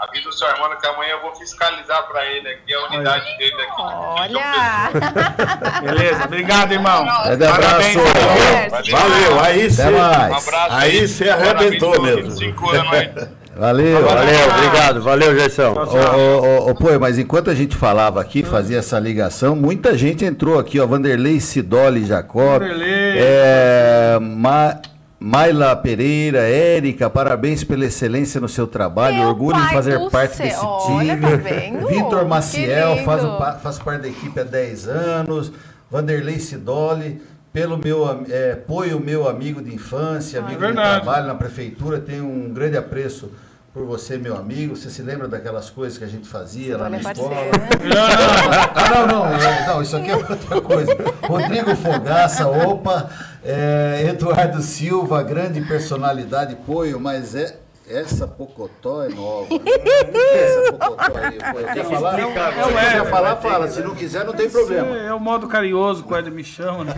Avisa o seu Armando que amanhã eu vou fiscalizar pra ele aqui a unidade dele aqui. Olha! Beleza, obrigado, irmão. Parabéns, abraço. irmão. Valeu, aí você. Um abraço Aí você arrebentou mesmo. pelos 25 anos aí. Valeu. Valeu, obrigado. Valeu, Gerson. Ô, ô, ô, pô, mas enquanto a gente falava aqui, fazia essa ligação, muita gente entrou aqui, ó. Vanderlei Sidoli Jacob. Vanderlei. É, Ma, Maila Pereira, Érica, parabéns pela excelência no seu trabalho. Meu Orgulho em fazer parte céu, desse olha, time. tá? Vitor Maciel, faz, faz parte da equipe há 10 anos. Vanderlei Sidoli, pelo meu é, apoio meu amigo de infância, amigo de verdade. trabalho na prefeitura, tenho um grande apreço por você, meu amigo. Você se lembra daquelas coisas que a gente fazia lá Olha, na escola? né? Ah, não, não, é, não, isso aqui é outra coisa. Rodrigo Fogaça, opa, é, Eduardo Silva, grande personalidade, poio, mas é. Essa Pocotó é nova. É essa Pocotó aí? Quer falar? Se É o quiser Éder. falar, fala. Se não quiser, não tem problema. É o modo carinhoso que o Eder me chama, né?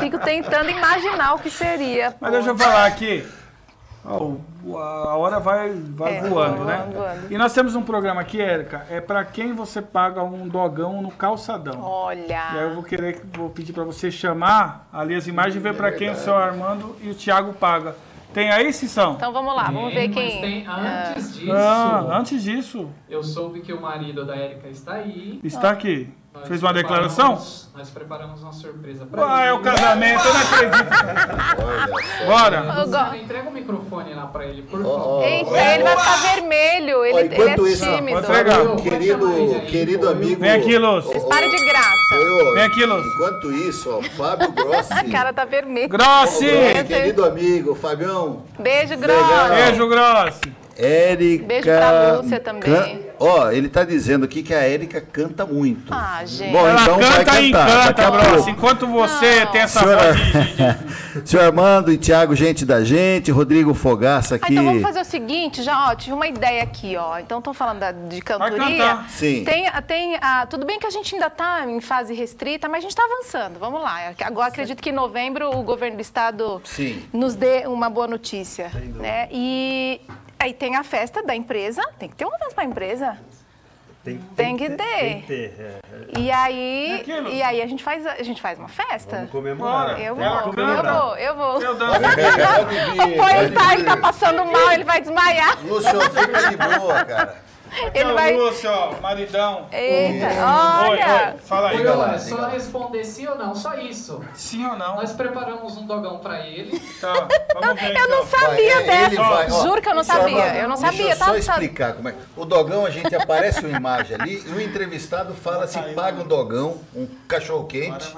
Fico tentando imaginar o que seria. Mas pô. deixa eu falar aqui. A hora vai, vai É, voando, né? voando. E nós temos um programa aqui, Érica, é pra quem você paga um dogão no calçadão. Olha. E aí eu vou querer, vou pedir pra você chamar ali as imagens e ver pra quem o seu Armando e o Thiago paga. Tem aí, Cissão? Então vamos lá, vamos ver Tem, quem. tem- antes disso, Ah, antes disso, eu soube que o marido da Érica está aí. está aqui. Nós Fez uma declaração? Nós preparamos uma surpresa para Ah, ele. é o casamento, eu não acredito. Bora. Entrega o microfone lá para ele, por favor. Eita, ele vai ficar vermelho. Ele, Ó, ele enquanto é isso, tímido. Querido, querido amigo. Vem aqui, ô, Pare de graça. Vem aqui, Lúcio. Enquanto isso, ó, Fábio Grossi. A cara tá vermelha. Grossi! Ô, Querido amigo, Fabião. Beijo, Legal. Gross. Beijo, Grossi. Érica. Beijo pra Lúcia também. Ó, ele tá dizendo aqui que a Érica canta muito. Ah, gente. Bom, Ela então vai canta e cantar. Encanta, pouco. Enquanto você Não. tem essa Senhora- voz de- Senhor Armando e Tiago, gente da gente, Rodrigo Fogaça Ah, aqui. então vamos fazer o seguinte, já, ó, tive uma ideia aqui, ó. Então estão falando da- de cantoria. Sim. Tem, tem a, tudo bem que a gente ainda tá em fase restrita, mas a gente está avançando. Vamos lá. Agora acredito que em novembro o governo do estado Sim. nos dê uma boa notícia, né? E aí tem a festa da empresa, tem que ter uma festa para a empresa. Tem, Tem que ter. Tem que ter. é, é, E aí, Aquilo. e aí a gente faz a gente faz uma festa. Vamos comemorar. Eu vou, Ela eu vou, eu vou. Eu danço. Ele tá, ele tá passando mal, ele vai desmaiar. Lúcio, fica de boa, cara. Ele Ô, vai. Lúcio, ó, maridão. Eita, Oi, olha! oi, fala aí. Oi, lá, é só responder sim ou não, só isso. Sim ou não? Nós preparamos um dogão para ele. Tá, vamos ver Eu não então. sabia Vai, dessa. vai, ó. Juro que eu não sabia. Eu não deixa sabia. eu só Tava, explicar como é. O dogão, a gente aparece uma imagem ali e o entrevistado fala se paga um dogão, um cachorro quente,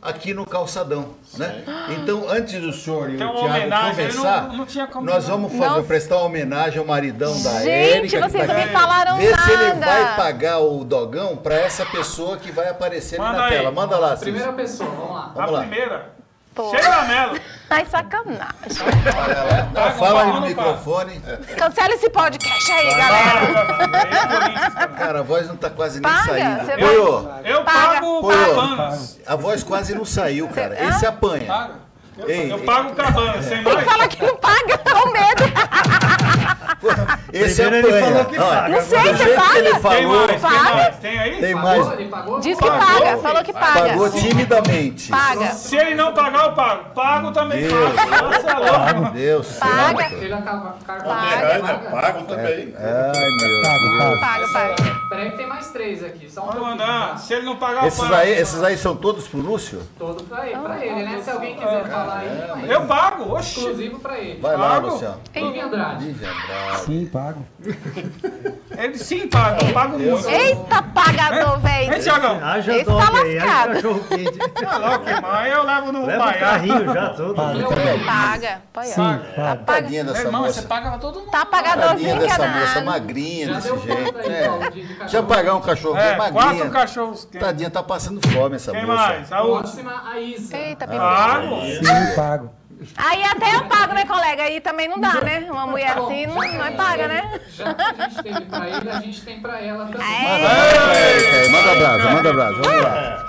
aqui no calçadão, né? Então, antes do senhor e Tem o Thiago começar, não- não tinha como- nós vamos fazer, prestar uma homenagem ao maridão da Gente, Érica. que vocês tá não me falaram Vê se ele nada. vai pagar o dogão para essa pessoa que vai aparecer ali Manda na aí. tela. Manda lá, Cícero. Primeira pessoa, vamos lá. Vamos a lá. primeira. Pô. Chega nela. Ai, sacanagem. Não, fala aí no microfone. Cancela esse podcast aí, galera. Cara, a voz não tá quase nem Paga, saindo. você Poiô, Eu Paga. pago Poiô, cabanas. a voz quase não saiu, cara. Esse apanha. Paga. Eu, Ei, eu pago cabanas, sem Tem que mais. falar que não paga, com medo. Esse Primeiro ele falou que Olha, paga. Não sei, você que ele paga? Tem falou, mais, tem Paga. mais. Tem aí? tem Pagou? mais. Ele pagou? Diz que Pagou, paga, filho. falou que paga. Pagou timidamente. Paga. Se ele não pagar, eu pago. Pago também Deus. pago. Nossa, é. Meu Deus. Paga. Ele acaba cargo. Paga. Pago também. Ai, meu Deus. Paga, paga. Peraí que tem mais três aqui. Só um Pode mandar. tá? Se ele não pagar, eu Esses pago. aí, esses aí são todos pro Lúcio? Todo pra ele, pra ele, né? Se alguém quiser falar aí, Eu pago. Oxi. exclusivo pra ele. Vai lá, Pago. Luciano. Vivi Andrade. Vive Andrade. Sim, pago. Ele sim paga. Eu pago muito. Eita, pagador, velho. Thiagão? Haja Esse tá lascado. Tá louco, irmão. Eu levo no Leva baiano. carrinho já todo. Pago também. Paga. Põe Sim. Paga. Tadinha Meu dessa irmão, você moça. paga pra todo mundo. Tá pagadorzinho dessa moça danado. magrinha Já desse jeito. aí, É. De- de Deixa eu pagar um cachorro É, bem quatro magrinha. cachorros quentes. Tadinha, tá passando fome essa Quem moça. mais? A. Próxima, a Isa. Eita, pipoca. Pago. Sim, pago. Aí até eu pago, né, colega? Aí também não dá, né? Uma mulher assim não, não é paga, né? Já que a gente teve pra ele, a gente tem pra ela também. É, É, manda brasa, manda brasa. Vamos lá.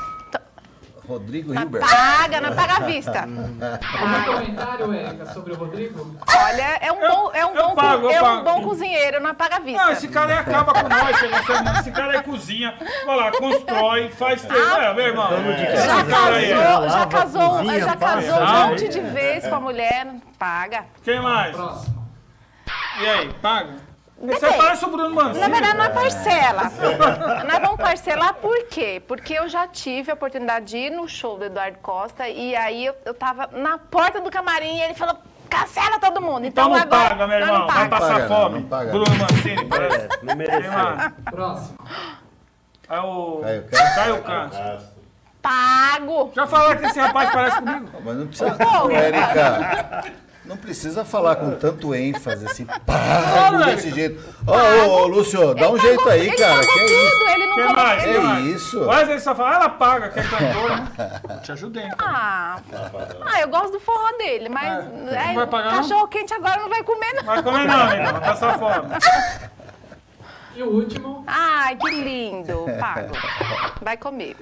Rodrigo Hilbert. paga, não é paga à vista. Algum comentário, Érica, sobre o Rodrigo? Olha, é um bom, é um bom, pago, é um bom cozinheiro, não é paga à vista. Não, esse cara aí acaba com nós, esse cara aí cozinha, vai lá, constrói, faz tempo. É, meu irmão. Já casou, já casou, cozinha, já casou um monte de vezes com a mulher, paga. Quem mais? Próximo. E aí, paga? Você parece o Bruno Mancini. Na verdade, não é parcela. Nós vamos parcelar por quê? Porque eu já tive a oportunidade de ir no show do Eduardo Costa e aí eu, eu tava na porta do camarim e ele falou, cancela todo mundo. Então Então, não agora, paga, meu irmão. não Vai paga. passar paga, não, fome. não paga, Bruno Mancini, parece. É, não mereceu. Próximo. É o Caio Castro. Caio Castro. Pago. Já falaram que esse rapaz parece comigo? Mas não precisa. Pô, Érica, não precisa falar com tanto ênfase assim. Pago Érica. desse jeito. Ô, ô, ô, Lúcio, dá um Ele jeito aí, ele cara. pagou Que é isso? ele não colocou- mais? Que mais? isso? Mas ele só fala, ela paga, que é cantor, né? Eu Te ajudei. então. Ah, ah, eu gosto do forró dele, mas Ah, é, não vai pagar, não? cachorro quente agora não vai comer, não. Vai comer não, irmão. Vai passar fome. E o último, Ai, que lindo. Pago. Vai comer.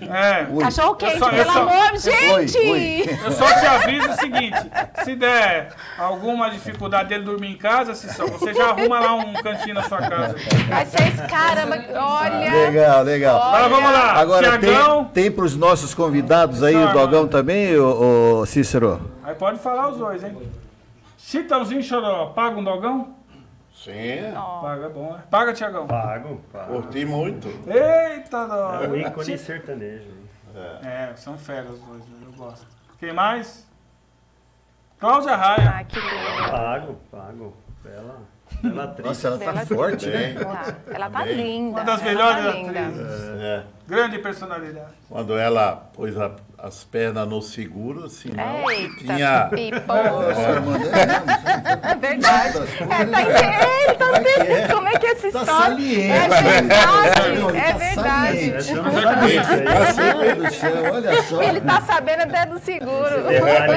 É. Cachorro quente, só- eu pelo só- amor, gente! Oi, oi. Eu só te aviso o seguinte: se der alguma dificuldade dele dormir em casa, Cissão, você já arruma lá um cantinho na sua casa. Vai ser esse caramba, olha. Legal, legal. Agora vamos lá. Agora Tiagão. tem, tem para os nossos convidados aí, o. Dogão também, ô, ô, Cícero? Aí pode falar os dois, hein? Chitãozinho Choró, paga um dogão? Sim, Paga, é bom, né? Paga, Tiagão. Pago, pago. curti muito. Eita, É um dó. ícone sertanejo. É, são feras os dois, né? eu gosto. Quem mais? Cláudia Raia. Ai, que lindo. Pago, pago. Bela, bela atriz. Nossa, ela tá Bela- forte, né? Tá, Ela tá Bem. linda. Uma das ela melhores tá atrizes. É, Grande personalidade. quando ela pôs a- as pernas no seguro, senão que Eita, tinha. pipo. É? É verdade. É, tá entendendo? Tá entendendo? Como é que é essa Tá história? saliente. É verdade. Não, ele É tá verdade. não olha só. Ele tá sabendo até do seguro.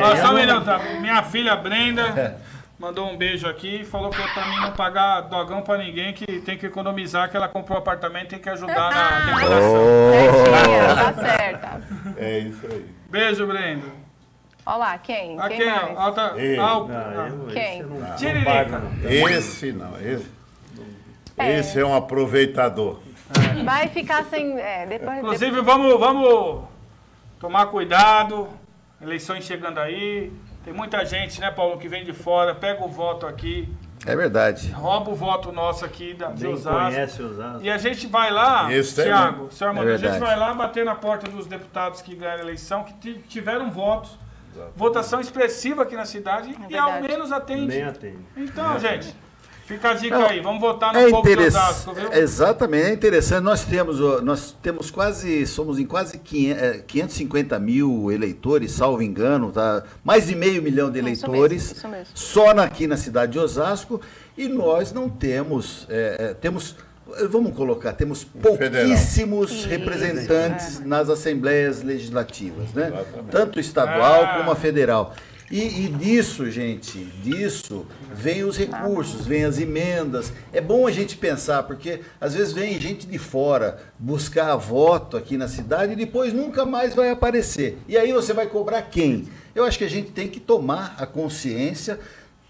Ó, só um minuto, tá? Minha filha Brenda mandou um beijo aqui e falou que eu também não pagar dogão pra ninguém, que tem que economizar, que ela comprou apartamento e tem que ajudar na decoração. Certinha, tá certa. É isso aí. Beijo, Brenda. Olha lá, quem? Aqui, Quem ó. mais? Alta, Ei. al- Não, eu, Quem? esse não, Tiririca. pago, não. Esse não, esse. Esse é um aproveitador. Vai ficar sem. É, depois. Inclusive, vamos, vamos tomar cuidado. Eleições chegando aí. Tem muita gente, né, Paulo, que vem de fora, pega o voto aqui, É verdade. rouba o voto nosso aqui da, de Osasco. conhece Osasco. E a gente vai lá, é Thiago, senhor Armando, É a gente vai lá bater na porta dos deputados que ganharam a eleição, que ti- tiveram votos, votação expressiva aqui na cidade e ao menos atende. Nem atende. Então, gente, fica a dica Não, aí, vamos votar no É povo. Osasco, viu? Exatamente, é interessante. Nós temos, nós temos quase, somos em quase 500, eh, 550 mil eleitores, salvo engano, tá? mais de meio milhão de Isso eleitores, mesmo, isso mesmo. só na- aqui na cidade de Osasco, e nós não temos, eh, eh, temos, vamos colocar, temos pouquíssimos representantes nas assembleias legislativas, né? Tanto estadual Ah. como a federal. E, e disso, gente, disso vem os recursos, vem as emendas. É bom a gente pensar, porque às vezes vem gente de fora buscar voto aqui na cidade e depois nunca mais vai aparecer. E aí você vai cobrar quem? Eu acho que a gente tem que tomar a consciência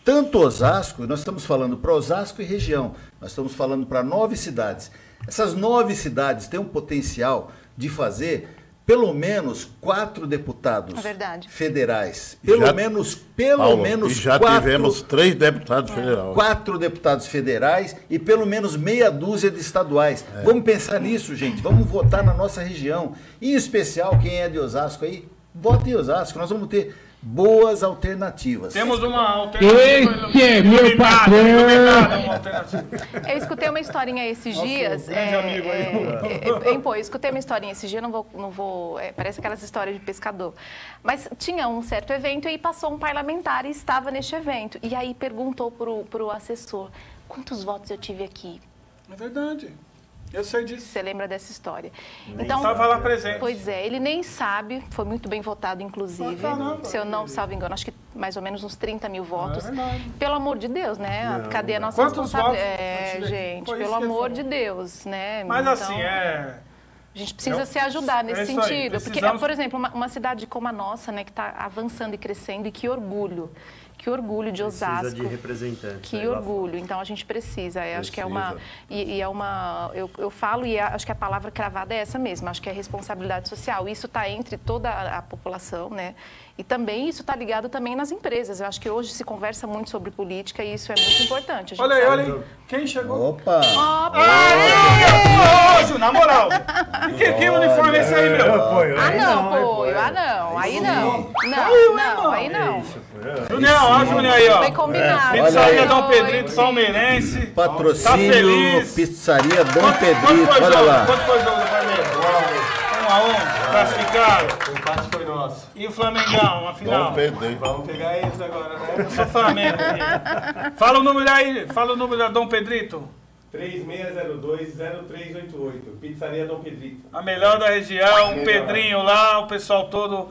tanto Osasco, nós estamos falando para Osasco e região, nós estamos falando para nove cidades. Essas nove cidades têm um potencial de fazer pelo menos quatro deputados É verdade. federais. Pelo Já- menos, pelo Paulo, menos e já quatro, tivemos três deputados federais. quatro deputados federais e pelo menos meia dúzia de estaduais. É. Vamos pensar nisso, gente. Vamos votar na nossa região. Em especial, quem é de Osasco aí, vote em Osasco. Nós vamos ter boas alternativas. Temos uma alternativa. Esse é meu patrão. Eu escutei uma historinha esses Nosso dias. grande amigo aí. é, é, é, pô, eu escutei uma historinha esses dias, não vou. Não vou é, parece aquelas histórias de pescador. Mas tinha um certo evento e aí passou um parlamentar e estava neste evento. E aí perguntou pro, pro assessor: quantos votos eu tive aqui? É verdade. Eu sei disso. Você lembra dessa história? Estava lá presente. Pois é, ele nem sabe, foi muito bem votado, inclusive. Caramba. Se eu não salvo engano, acho que mais ou menos uns 30 mil votos. É. Pelo amor de Deus, né? Não, Cadê a nossa Quantos responsabilidade? votos? É, gente, pelo amor de Deus, né? Mas Então, assim, é. A gente precisa É se ajudar é nesse aí, sentido. Porque, precisamos- por exemplo, uma, uma cidade como a nossa, né, que está avançando e crescendo, e que orgulho. Que orgulho de Precisa Osasco. de representantes. Que orgulho. Então a gente precisa. Eu acho que é uma. Precisa. E, e é uma. Eu, eu falo e acho que a palavra cravada é essa mesmo. Acho que é responsabilidade social. Isso está entre toda a, a população, né? E também isso está ligado também nas empresas. Eu acho que hoje se conversa muito sobre política e isso é muito importante. A gente Olha aí, sabe- olha aí. Quem chegou? Opa! Ah, Ju, na moral. E que, que uniforme é esse aí, meu? apoio. Ah, não, pô. Ah, não. Aí não. Aí, Não, não, aí não. Junião, ó, Junião aí, ó. Foi combinado. Olha Pizzaria. Dom Pedrito, palmeirense. Tá Patrocínio feliz? Pizzaria Dom Quanto, Pedrito. Olha jogo? lá. Quanto foi o jogo do Palmeiras? Um a um, classificado. O empate foi nosso. E o Flamengão, a final? Não perdeu. Vamos pegar eles agora, né? Eu sou Flamengo. filho. Fala o número aí, fala o número da Dom Pedrito. 3602-0388. Pizzaria Dom Pedrito. A melhor da região, o Pedrinho lá, o pessoal todo,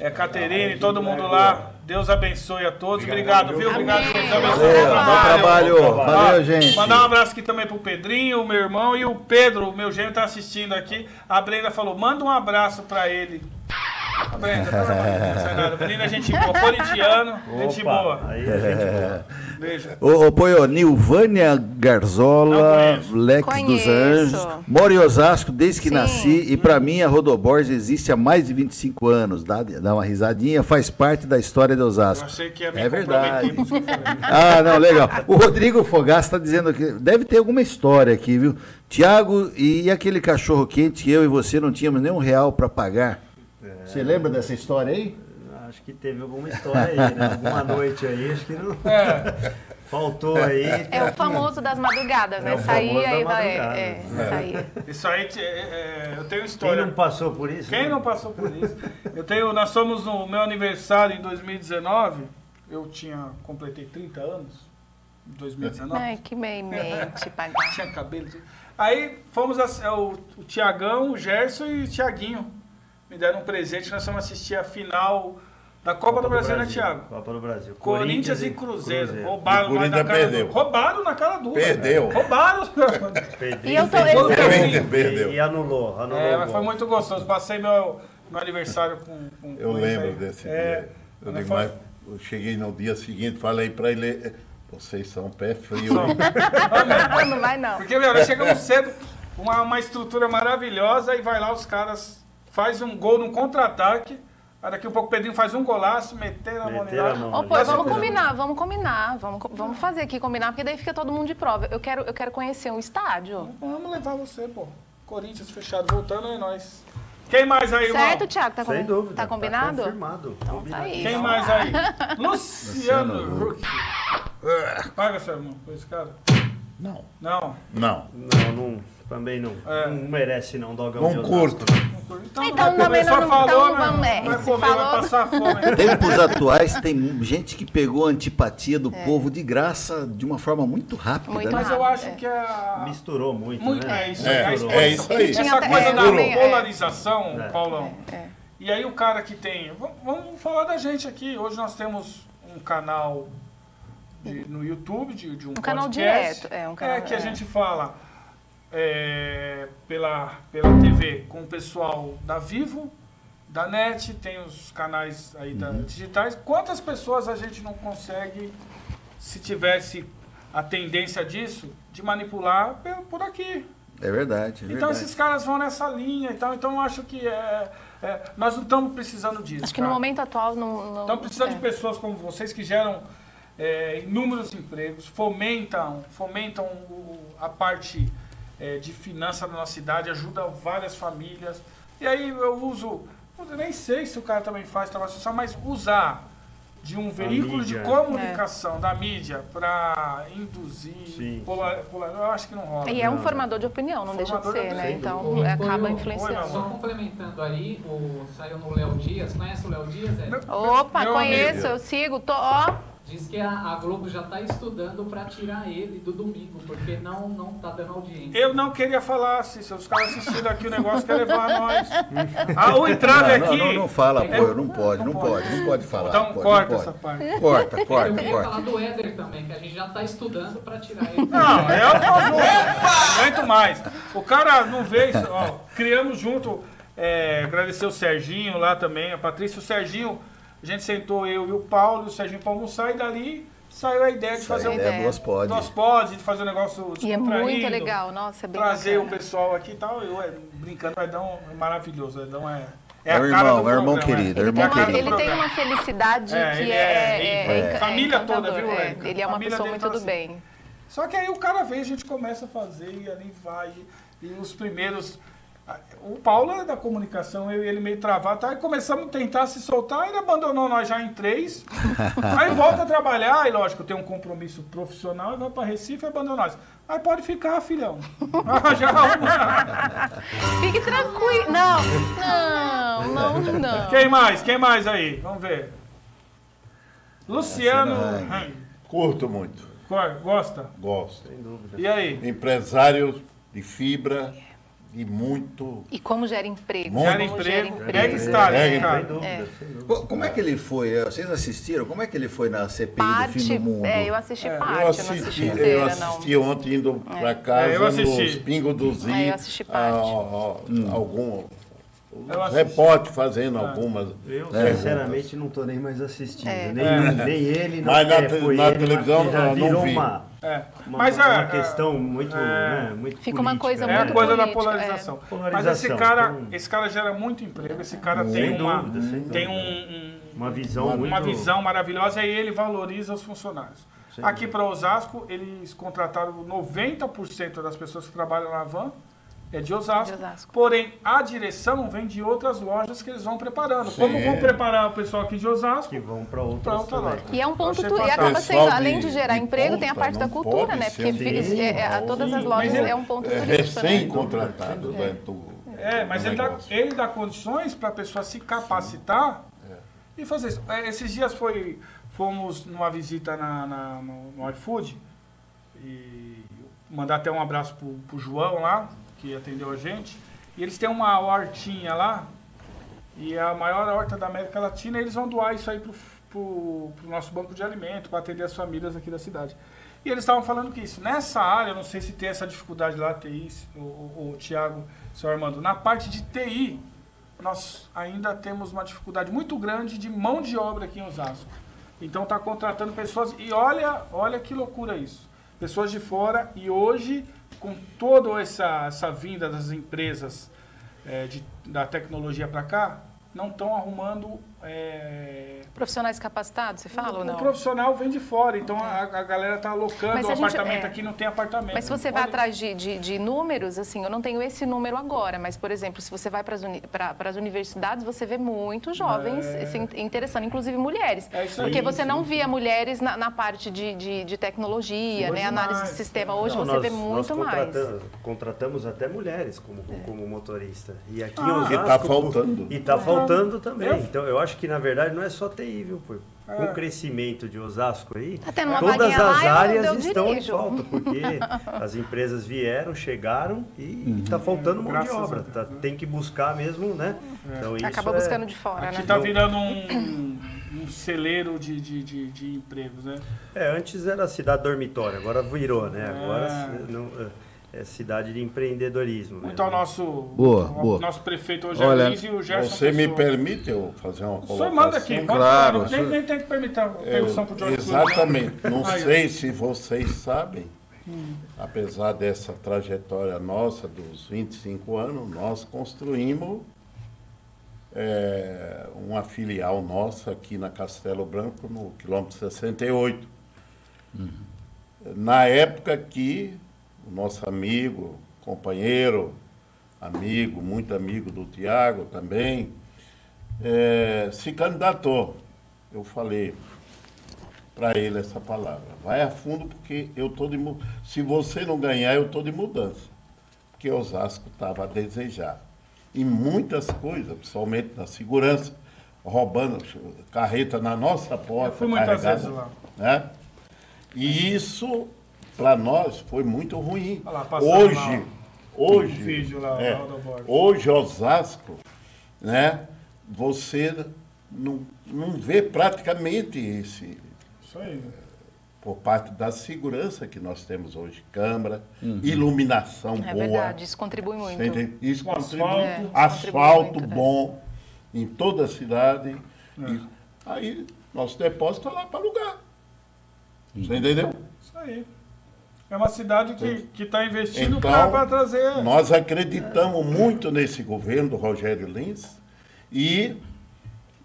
é Caterine, todo mundo lá. Deus abençoe a todos. Obrigado, viu? Obrigado, Deus abençoe bom trabalho. Valeu, gente. Mandar um abraço aqui também pro Pedrinho, meu irmão, e o Pedro, meu gêmeo, tá assistindo aqui. A Brenda falou, manda um abraço pra ele. A Brenda, pelo amor de Deus, não sei nada. Menina, gente boa, corintiano, gente Opa, boa. Aí, gente boa. Beijo. Ô, ô Poio, Nilvânia Garzola. Lex dos Conheço. Anjos, moro em Osasco desde que Sim. nasci e pra mim a Rodoborges existe há mais de 25 anos. Dá, dá uma risadinha, faz parte da história de Eu Osasco. achei que ia me É verdade. eu. Ah, não, legal. O Rodrigo Fogaça está dizendo que deve ter alguma história aqui, viu? Tiago, e aquele cachorro quente que eu e você não tínhamos nem um real para pagar? Você lembra dessa história aí? Acho que teve alguma história aí, né? Alguma noite aí, acho que não. É, Faltou aí. É o famoso das madrugadas, né? É o Saía famoso da e vai. É, saía. isso aí, é, é, eu tenho Quem história. não passou por isso? Quem né? não passou por isso? Eu tenho, nós fomos no meu aniversário em 2019. Eu tinha, completei 30 anos em 2019. Ai, que meio mente, pagar. Tinha cabelo. Aí fomos, é, o, o Tiagão, o Gerson e o Tiaguinho. Me deram um presente, nós fomos assistir a final da Copa, do Brasil, né, Thiago? Copa do Brasil. Corinthians e Cruzeiro. Roubaram E na Corinthians cara perdeu. dura. Roubaram na cara dura. Perdeu. Roubaram. Perdeu, E eu tô- perdeu, perdeu, Perdeu. E anulou, anulou. É, mas foi muito gostoso. Passei meu, meu aniversário com, com Eu lembro aí. desse É, dia. Eu, digo, foi- eu cheguei no dia seguinte, falei para ele, "Eh, vocês são pé frio. Hein?" Não, não vai não. Porque, meu, nós chegamos cedo, uma, uma estrutura maravilhosa, e vai lá os caras, faz um gol num contra-ataque, aí daqui a pouco o Pedrinho faz um golaço, meteram a mão Meteram a nele. mão. Ô, pô, Nós vamos ficamos- combinar, vamos combinar, vamos, vamos fazer aqui combinar, porque daí fica todo mundo de prova. Eu quero, eu quero conhecer um estádio. Vamos levar você, pô. Corinthians fechado, voltando é nós. Quem mais aí, irmão? Certo, Thiago? Tá, com- Sem dúvida. tá combinado? confirmado. Então tá combinado. aí. Quem vamos mais aí? Luciano Huck. Paga, seu irmão, por esse cara. Não. Não. Não. Não, não, também não. É. Não merece não, dogão Não curto. Então, Então, não também não- falou, então né? é, vai comer, falou- vai passar fome. Tempos atuais tem gente que pegou a antipatia do povo de graça de uma forma muito rápida. Muito né? Mas eu acho que a... Misturou muito, Muito, né? é isso, É, é, é isso aí. Essa até- coisa é, da é. polarização, É. Paulão. É. E aí o cara que tem... Vamos, falar da gente aqui. Hoje nós temos um canal de- no YouTube de, de um, Um canal podcast. direto, é, um canal- É, que a é. gente fala é, pela, pela TV com o pessoal da Vivo, da NET, tem os canais aí da, Uhum. digitais. Quantas pessoas a gente não consegue se tivesse a tendência disso, de manipular por aqui. É verdade, é Então verdade. esses caras vão nessa linha, então, então eu acho que é, é, nós não estamos precisando disso. Acho que no momento atual não. não Estamos precisando é. de pessoas como vocês que geram é, inúmeros empregos, fomentam, fomentam o- a parte é, de finança da nossa cidade, ajudam várias famílias. E aí eu uso, eu nem sei se o cara também faz trabalho social, mas usar de um veículo de comunicação da mídia para induzir, Sim. polar, polar- eu acho que não rola. E é um formador de opinião, não deixa de Formador de ser, né? opinião. Então Foi acaba influenciando. Só complementando aí, o, saiu no Léo Dias, conhece o Léo Dias? É? Opa, meu conheço, amigo. eu sigo, tô, ó. Diz que a, a Globo já está estudando para tirar ele do domingo, porque não, não tá dando audiência. Eu não queria falar, Cícero. Os caras assistindo aqui o negócio quer levar nós. Ah, o entrave Não, aqui. não, não, fala, É- pô, não pode, não pode, não pode falar. Então pode, corta essa parte. Corta, Eu corta, queria corta. falar do Éder também, que a gente já está estudando para tirar ele. Não, é eu não vou. Não aguento mais. O cara não veio. Ó, criamos junto. é, agradecer o Serginho lá também, a Patrícia. O Serginho, a gente sentou eu e o Paulo, o Serginho para almoçar e dali saiu a ideia de fazer Essa um. ideia duas pode. Nós pode, de fazer um negócio E é muito legal, nossa, é bem Trazer o bacana. pessoal aqui e tal. Eu, é, brincando, o Edão é maravilhoso. O Edão é. É a o irmão, do é o irmão querido, é. é o Ele tem, irmão uma, querido. ele tem uma felicidade É, que é, é- é, é- família toda, viu, é. Ele é uma pessoa muito tá do assim. bem. Só que aí o cara vem, a gente começa a fazer e ali vai. E os primeiros. O Paulo é da comunicação, eu e ele meio travado. Aí começamos a tentar se soltar, ele abandonou nós já em três. aí volta a trabalhar, e lógico, tem um compromisso profissional, e vai para Recife e abandona nós. Aí pode ficar, filhão. Já arruma. Fique tranquilo. Não, não, não, não. Quem mais? Quem mais aí? Vamos ver. Luciano. Ai. Curto muito, Hum, Gosta? gosto. Sem dúvida. E aí? Empresário de fibra e muito. E como gera emprego? Muito. Gera como emprego. gera É está, É, né, cara? dúvida. Co- Como é que ele foi? Eh, Vocês assistiram? Como é que ele foi na CPI do Parte, fim do mundo? é, eu assisti É, eu parte, Eu eu não assisti, assisti eu inteira, não. assisti ontem indo para casa É, eu assisti. nos Pingos do Zi. É, eu assisti parte. a- a- algum, Eu assisti. repórter fazendo algumas. Eu, É. sinceramente, não tô nem mais assistindo. É. Nem, É. nem ele, não Mas na é, na ele, televisão, eu não vi. uma, É. uma, Mas uma é, questão muito, é. né, muito Fica uma política, coisa É a muito coisa da política, polarização. é. Mas Polarização, esse cara, então- esse cara gera muito emprego. Esse cara tem uma, dúvida, sem tem um, um- Uma visão uma muito... visão maravilhosa e ele valoriza os funcionários. Sem Aqui para Osasco, eles contrataram 90% das pessoas que trabalham na van é de Osasco. De Osasco. Porém, a direção vem de outras lojas que eles vão preparando. Sim. Como vão preparar o pessoal aqui de Osasco? que vão para outra também. loja. E é um ponto, Achei tu, e acaba sendo, além de- gerar de emprego, tem a ponta, parte da cultura, né? Porque fi- é, é, todas as Sim, lojas ele- é um ponto É turístico, né? recém-contratado dentro do. É, mas ele dá, ele dá condições para a pessoa se capacitar e fazer isso. É, esses dias foi, fomos numa visita na, na- no, no iFood e mandar até um abraço pro, pro João lá, que atendeu a gente. E eles têm uma hortinha lá, e é a maior horta da América Latina, e eles vão doar isso aí pro, pro, pro nosso banco de alimento, para atender as famílias aqui da cidade. E eles estavam falando que isso, nessa área, não sei se tem essa dificuldade lá, TI, o, o, o Tiago, seu Armando, na parte de TI, nós ainda temos uma dificuldade muito grande de mão de obra aqui em Osasco. Então está contratando pessoas e olha, olha que loucura isso. Pessoas de fora e hoje, com toda essa, essa vinda das empresas eh, de, da tecnologia para cá, não estão arrumando. Eh, Profissionais capacitados, você fala ou o não? profissional vem de fora, então a, a galera está alocando o apartamento é. aqui, não tem apartamento. Mas se você vai atrás de, de, de números, assim, eu não tenho esse número agora, mas, por exemplo, se você vai para as uni universidades, você vê muitos jovens se in- interessando, inclusive mulheres. É isso aí. Porque você não via mulheres na, na parte de, de, de tecnologia, Hoje né, análise mais. de sistema. Hoje Não, você nós- vê nós muito mais. contratamos, contratamos até mulheres como, como motorista. E aqui em Ah. Osasco... E tá faltando. E tá faltando também. Eu- Então eu acho que na verdade não é só TI, viu? pô? Com É. o crescimento de Osasco aí, Tá todas as lá, áreas estão em falta, porque as empresas vieram, chegaram e está faltando mão de Graças a obra. Tá- tem que buscar mesmo, né? Então, isso Acaba é- buscando de fora, Aqui né? está virando um, um celeiro de, de, de, de empregos, né? É, antes era cidade dormitório, agora virou, né? Agora Ah. não, é, cidade de empreendedorismo. Muito mesmo. ao nosso, Boa, ao boa. nosso prefeito hoje Olha, é Luiz e o Gerson Você me Pessoa. permite eu fazer uma O colocação? senhor manda aqui, Claro, o nem, nem tem que permitir a permissão pro George Clooney, né? exatamente. Não Aí, sei se vocês sabem, Hum. apesar dessa trajetória nossa dos 25 anos, nós construímos é, uma filial nossa aqui na Castelo Branco, no quilômetro 68. Na época que o nosso amigo, companheiro, amigo, muito amigo do Tiago também, é, se candidatou. Eu falei para ele essa palavra. Vai a fundo porque eu tô de se você não ganhar, eu tô de mudança. Porque Osasco estava a desejar. Em muitas coisas, principalmente na segurança, roubando carreta na nossa porta. Eu fui muitas vezes lá. Né? E isso, para nós, foi muito ruim. Olha lá, hoje, lá, hoje, o vídeo lá, é, hoje Osasco, né? Você não, não vê praticamente esse, Isso aí. por parte da segurança que nós temos hoje, câmara, iluminação É boa. verdade, isso contribui muito. Isso O contribui. asfalto. É, isso asfalto contribui muito, é. bom em toda a cidade. É. E aí, nosso depósito está lá para alugar. Você entendeu? Isso aí. É uma cidade que está investindo Então, para trazer. Nós acreditamos muito nesse governo do Rogério Lins e,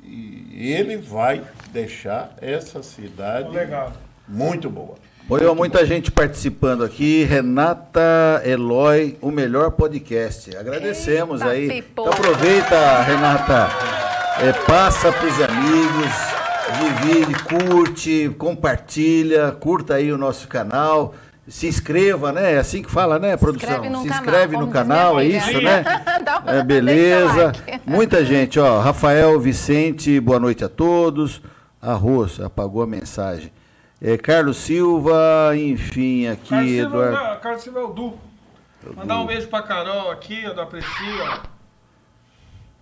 e ele vai deixar essa cidade Legal. muito boa. Olha, muita gente participando aqui. Renata Eloy, o melhor podcast. Agradecemos Eita, aí. Então aproveita, Renata. É, passa para os amigos, divide, curte, compartilha, curta aí o nosso canal. Se inscreva, né? É assim que fala, né, produção? inscreve no Se canal, inscreve no como diz canal, é minha isso, né? É, beleza. like. Muita gente, ó. Rafael Vicente, boa noite a todos. Arroz, apagou a mensagem. É, Carlos Silva, enfim, aqui, Carlos Silva, Eduardo. não, Carlos Silva é o Du. Mandar um beijo pra Carol aqui, da Priscila.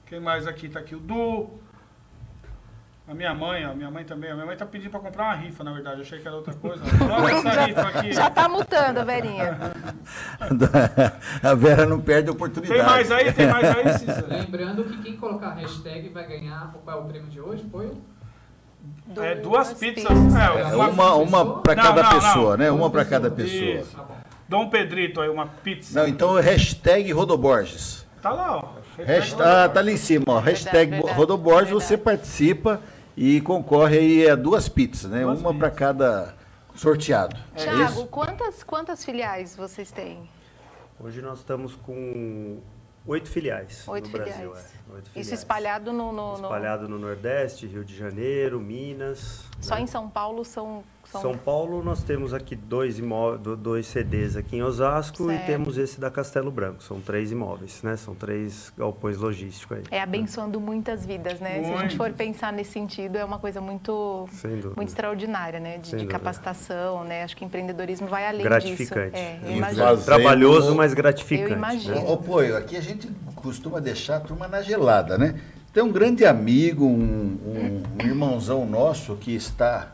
Quem mais aqui? Tá aqui o Du. A minha mãe, ó, minha mãe também. A minha mãe tá pedindo pra comprar uma rifa, na verdade. Achei que era outra coisa. Olha essa rifa aqui. Já tá mutando a Verinha. a Vera não perde a oportunidade. Tem mais aí? Tem mais aí, Cícero? Lembrando que quem colocar a hashtag vai ganhar. Qual é o prêmio de hoje? Foi? É duas pizzas. É É, uma, uma para Não, cada não, não. pessoa, né? Uma para cada pessoa. Isso. Tá. Dom Pedrito aí, uma pizza. Não, então hashtag Rodoborges. Tá lá, ó. Hasht- ah, tá ali em cima, ó. Hashtag verdade, Rodoborges, verdade. você participa e concorre aí a duas pizzas, né? Duas uma para cada sorteado. É Tiago, isso? quantas, quantas filiais vocês têm? Hoje nós estamos com oito filiais Oito no Brasil. filiais. é, oito Isso filiais. espalhado no. no- no- Espalhado no Nordeste, Rio de Janeiro, Minas. Só né? em São Paulo são. São... São Paulo nós temos aqui dois, imó do- dois CDs aqui em Osasco Certo. e temos esse da Castelo Branco. São três imóveis, né? São três galpões logísticos aí. É abençoando muitas vidas, né? Se a gente for pensar nesse sentido, é uma coisa muito, muito extraordinária, né? De, de capacitação, né? Acho que empreendedorismo vai além Gratificante. disso. É, E imagino. faz- Trabalhoso, mas gratificante. Eu imagino. né? Ô, Poio, aqui a gente costuma deixar a turma na gelada, né? Tem um grande amigo, um, um- um irmãozão nosso que está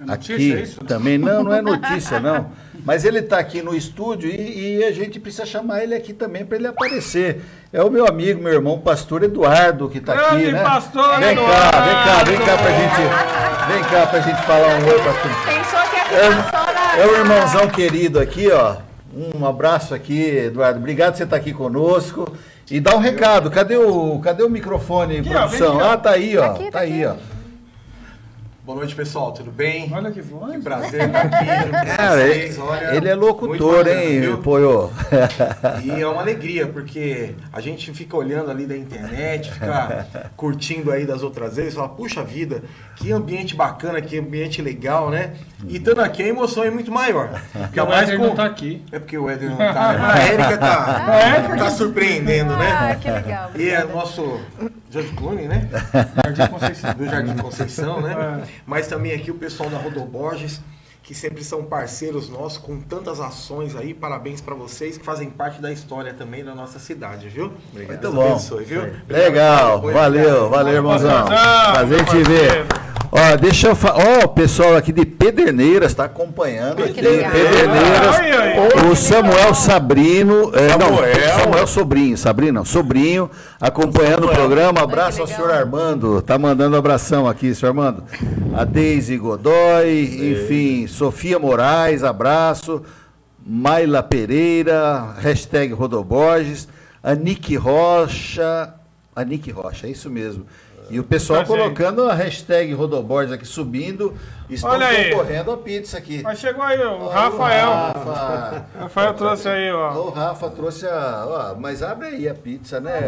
É notícia, aqui é isso? também. Não, não é notícia, não. Mas ele está aqui no estúdio e, e a gente precisa chamar ele aqui também para ele aparecer. É o meu amigo, meu irmão, pastor Eduardo, que está aqui, né? pastor vem cá, vem cá, vem cá Eduardo! pra gente, vem cá pra gente falar um oi pra turma. Pensou que a É, é o irmãozão querido aqui, ó. Um abraço aqui, Eduardo. Obrigado por você estar aqui conosco. E dá um recado. Cadê o, cadê o microfone, Aqui, produção? aqui, ó. ah, tá aí, ó. Aqui, tá tá aí, ó. Boa noite, pessoal. Tudo bem? Olha que voz. Que prazer estar aqui junto com Cara, ele, vocês. Olha, ele é locutor, bacana, hein, viu? Poiô? E é uma alegria, porque a gente fica olhando ali da internet, fica curtindo aí das outras vezes, fala, puxa vida, que ambiente bacana, que ambiente legal, né? E estando aqui a emoção é muito maior. Porque o Éder não tá aqui. É porque o Éder não tá. né? A Érica tá, tá surpreendendo, Ah, né? que legal. E é nosso George Clooney, né? Jardim Conceição. do Jardim Conceição, né? É. Mas também aqui o pessoal da Rodoborges, que sempre são parceiros nossos com tantas ações aí. Parabéns pra vocês que fazem parte da história também da nossa cidade, viu? Muito Deus bom. abençoe, viu? Legal, Obrigado. valeu, valeu, irmãozão. Prazer em te ver. Ó, deixa eu falar. Ó, o pessoal aqui de Pederneiras está acompanhando. Aqui. Pederneiras. Ai, ai. O Samuel Sabrino. é, não, Samuel. Samuel Sobrinho. Sabrino, não, Sobrinho, acompanhando o programa. Abraço Ai, ao senhor. Armando. Tá mandando um abração aqui, senhor Armando. A Deise Godoy, enfim, Sofia Moraes, abraço. Maila Pereira, hashtag Rodoborges, Anique Rocha, Anique Rocha, é isso mesmo. E o pessoal Tá, gente. colocando a hashtag Rodoborges aqui subindo, estão Olha aí. concorrendo a pizza aqui. Mas chegou aí o Ó, Rafael. O Rafa, Rafael trouxe aí, ó. o Rafa trouxe a. ó, mas abre aí a pizza, né?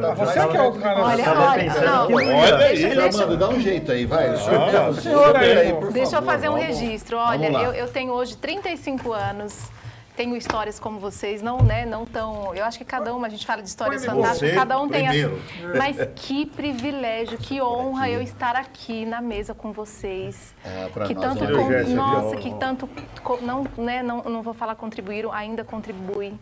Tá, Você que é o cara. Olha, olha, pensando não. que- Olha aí, deixa, Senhor deixa, Armando, dá um jeito aí, vai. O senhor aí, por deixa eu favor, fazer um vamos- registro. Olha, eu, eu tenho hoje 35 anos. Tenho histórias como vocês, não, né, não tão. Eu acho que cada uma, a gente fala de histórias Você, fantásticas, cada um tem a primeiro. Mas que privilégio, que honra eu estar aqui na mesa com vocês. É, pra que nós tanto é um privilégio, nossa, que tanto não, né, não, não vou falar contribuíram, ainda contribuem.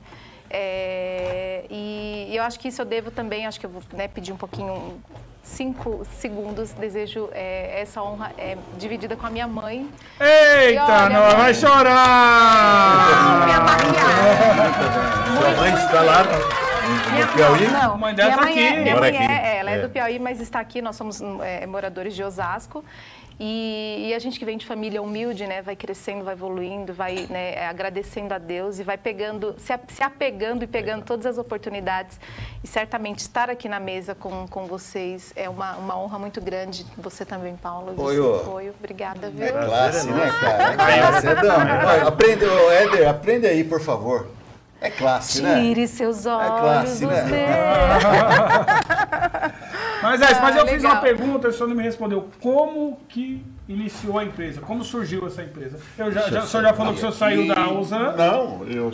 É, e, e eu acho que isso eu devo também, acho que eu vou né, pedir um pouquinho, cinco segundos, desejo é, essa honra é, dividida com a minha mãe. Eita, olha, não, vai mãe. chorar! minha maquiagem. Sua mãe está lá Minha, no Piauí? Não, mãe dela minha tá mãe aqui. É, minha mãe aqui. é, ela é, É. do Piauí, mas está aqui. Nós somos é, moradores de Osasco. E, e a gente que vem de família humilde, né, vai crescendo, vai evoluindo, vai né, é, agradecendo a Deus e vai pegando, se, se apegando e pegando todas as oportunidades. E certamente estar aqui na mesa com, com vocês é uma, uma honra muito grande. Você também, Paulo. de Oi, seu apoio. Obrigada, viu? É classe, né, cara? É é dama. Aprende, Éder, aprende aí, por favor. É classe, né? Tire seus olhos classe, dos né? meus. Mas, é, mas eu Ah, fiz legal. uma pergunta, o senhor não me respondeu. Como que iniciou a empresa? Como surgiu essa empresa? Eu já, já- o senhor já falou que o senhor saiu da Usan, Não, eu,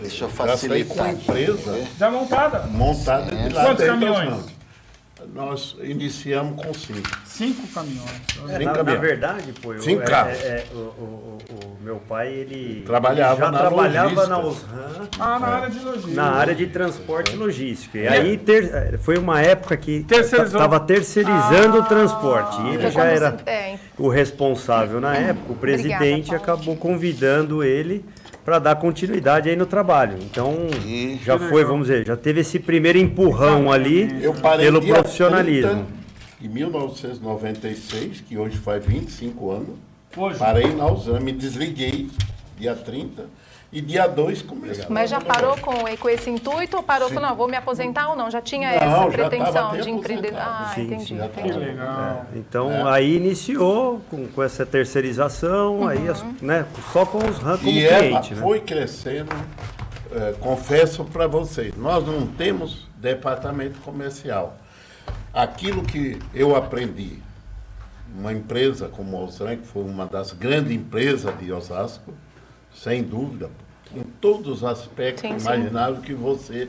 Deixa eu já saí com facilitar a empresa já montada. montada Quantos caminhões? Nós iniciamos com cinco. Cinco caminhões. É, Cinco na, na verdade, pô, eu, Cinco é- carros. é- é, o, o- o- meu pai, ele Trabalhava ele já na trabalhava logística. na Osram, Ah, na área de logística. na área de transporte e logística. E aí ter- foi uma época que estava terceirizando o transporte. E ele Foi já era é, o responsável na época. O presidente Paulo. acabou convidando ele para dar continuidade aí no trabalho. Então já foi, vamos dizer, já teve esse primeiro empurrão ali pelo profissionalismo. 30 Em 1996, que hoje faz 25 anos, Hoje. parei na Usan, me desliguei dia 30 e dia 2 comecei. Mas já parou com, com esse intuito ou parou com, não, vou me aposentar ou não? Já tinha Não, essa já pretensão tava até de empreender? aposentado. Ah, Sim, entendi, sim, já Que entendi. legal. Então aí iniciou com, com essa terceirização, aí as- né, só com os RAM como E ela cliente. né? foi crescendo, eh, confesso para vocês, nós não temos departamento comercial. Aquilo que eu aprendi, uma empresa como a Osran, que foi uma das grandes empresas de Osasco, sem dúvida, em todos os aspectos Sim, imagináveis que você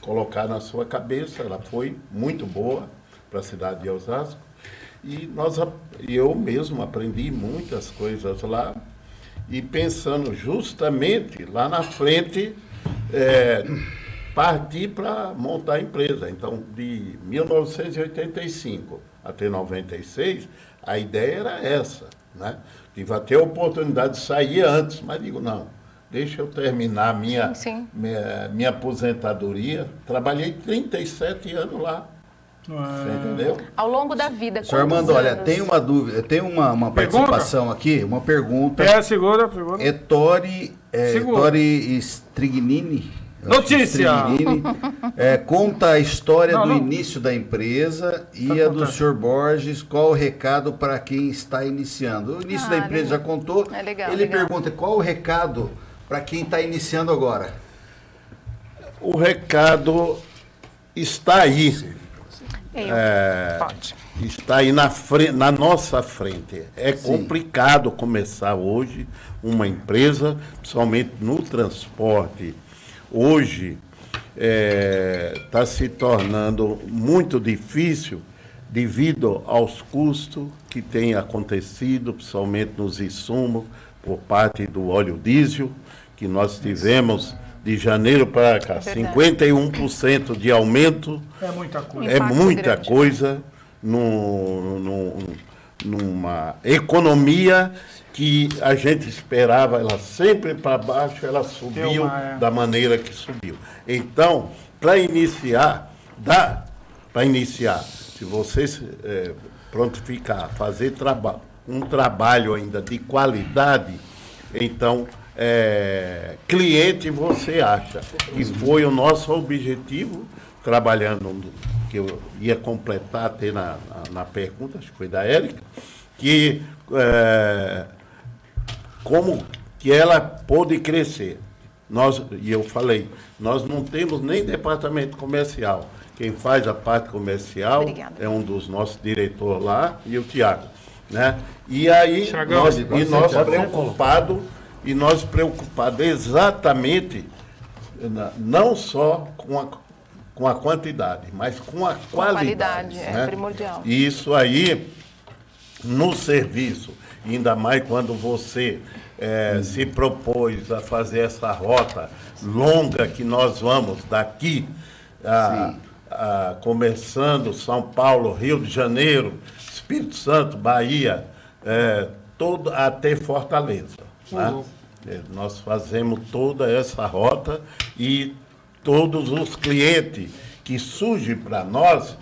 colocar na sua cabeça, ela foi muito boa para a cidade de Osasco. E nós, eu mesmo aprendi muitas coisas lá. E pensando justamente lá na frente, é, partir para montar a empresa. Então, de 1985 até 96, a ideia era essa. Né? Tive até a oportunidade de sair antes, mas digo, não, deixa eu terminar minha, Sim, sim. minha, minha aposentadoria. Trabalhei 37 anos lá. Você entendeu? Ao longo da vida, Senhor Armando, olha, tem uma dúvida, tem uma, uma Pergunta? participação aqui, uma pergunta. É, segura, segura. Ettore, é, Segura. Ettore Strignini. Notícia! É, conta a história Não, do não. início da empresa e Tá a do contando. senhor Borges. Qual o recado para quem está iniciando? O início Ah, da empresa legal. já contou. É legal, Ele legal. pergunta qual o recado para quem está iniciando agora. O recado está aí. É, está aí na, fre- na nossa frente. É Sim. complicado começar hoje uma empresa, principalmente no transporte. Hoje está se tornando muito difícil devido aos custos que têm acontecido, principalmente nos insumos, por parte do óleo diesel, que nós tivemos de janeiro para cá, É verdade. 51% de aumento É muita coisa. é muita grande. coisa no, no- numa economia que a gente esperava ela sempre para baixo, ela subiu uma, é. da maneira que subiu. Então, para iniciar, dá para iniciar, se vocês é, prontificar, fazer traba um trabalho ainda de qualidade, então é, cliente você acha. E foi o nosso objetivo, trabalhando, que eu ia completar até na, na, na pergunta, acho que foi da Érica, que é, como que ela pôde crescer. Nós, e eu falei, nós não temos nem departamento comercial. Quem faz a parte comercial Obrigada. é um dos nossos diretores lá e o Tiago. Né? E aí, nós, e nós preocupados, e nós preocupados exatamente, não só com a, com a quantidade, mas com a qualidade. qualidade, é né? primordial. E isso aí, no serviço, ainda mais quando você eh, se propôs a fazer essa rota longa que nós vamos daqui, a, a- começando São Paulo, Rio de Janeiro, Espírito Santo, Bahia, eh, todo, até Fortaleza. né? Eh, Nós fazemos toda essa rota e todos os clientes que surgem para nós,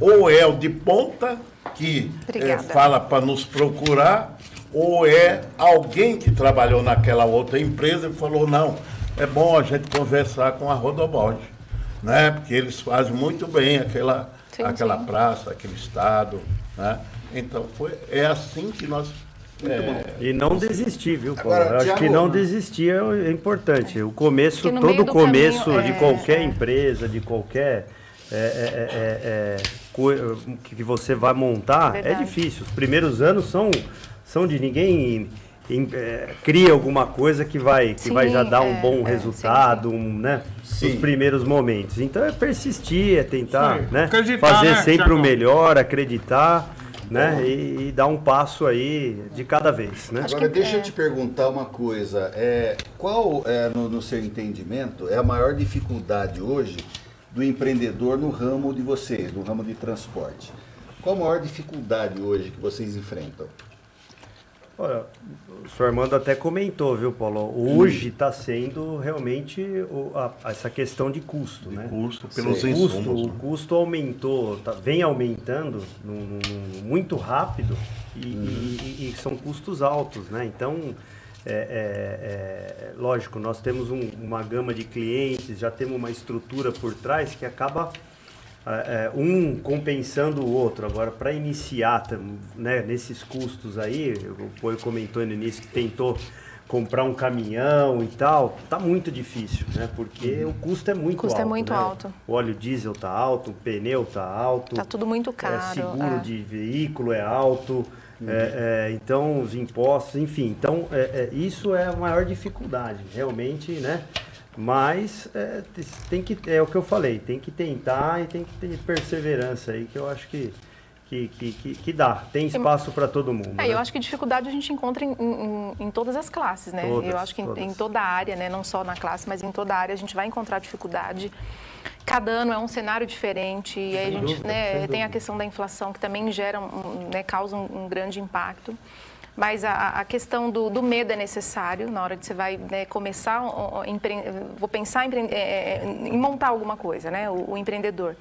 ou é o de ponta que eh, fala para nos procurar, ou é alguém que trabalhou naquela outra empresa e falou, não, é bom a gente conversar com a Rodobote, né? Porque eles fazem muito bem aquela, Sim, aquela sim. praça, aquele estado, né? Então, foi, é assim que nós... é, E não desistir, viu, Paulo? Agora, Acho Thiago, que não desistir é é importante. O começo, todo do começo caminho, de é, qualquer é. empresa, de qualquer é, é, é, é, que você vai montar, é Verdade. difícil. Os primeiros anos são, são de ninguém em- é, cria alguma coisa que vai, que Sim, vai já dar um é, bom é, resultado, um, né? Sim. Nos primeiros momentos. Então é persistir, é tentar, Sim, né? Fazer né, sempre o melhor, acreditar, né? E, e dar um passo aí de cada vez, né? Agora, deixa eu te perguntar uma coisa. É, qual, é, no, no seu entendimento, é a maior dificuldade hoje do empreendedor no ramo de vocês, no ramo de transporte? Qual a maior dificuldade hoje que vocês enfrentam? Olha, o senhor Armando até comentou, viu, Paulo? Hoje está sendo realmente o- a- essa questão de custo, né? custo pelos o custo, insumos. o né? custo aumentou, tá- vem aumentando num- num- muito rápido e, e- e- e são custos altos, né? Então, é, é- é- lógico, nós temos um- uma gama de clientes, já temos uma estrutura por trás que acaba é, é, um compensando o outro. Agora, para iniciar né, nesses custos aí, o Poi comentou no início que tentou comprar um caminhão e tal, tá muito difícil, né? Porque o custo é muito O custo é alto. muito né? alto. O óleo diesel tá alto, o pneu tá alto. Tá tudo muito é, caro. seguro é. de veículo é alto. É, é, então, os impostos, enfim. Então, é, é, isso é a maior dificuldade, realmente, né? Mas é, te- tem que, é o que eu falei, tem que tentar e tem que ter perseverança aí, que eu acho que, que, que, que, que dá. Tem espaço para todo mundo. É, né? eu acho que dificuldade a gente encontra em, em- em todas as classes, né? Todas, eu acho que em, em toda a área, né? Não só na classe, mas em toda a área a gente vai encontrar dificuldade. Cada ano é um cenário diferente e aí a gente né, tem a questão da inflação que também gera, um, né, causa um, um grande impacto. Mas a, a questão do, do medo é necessário na hora que você vai né, começar, empre- vou pensar em, é, é, em montar alguma coisa, né? O, o empreendedor.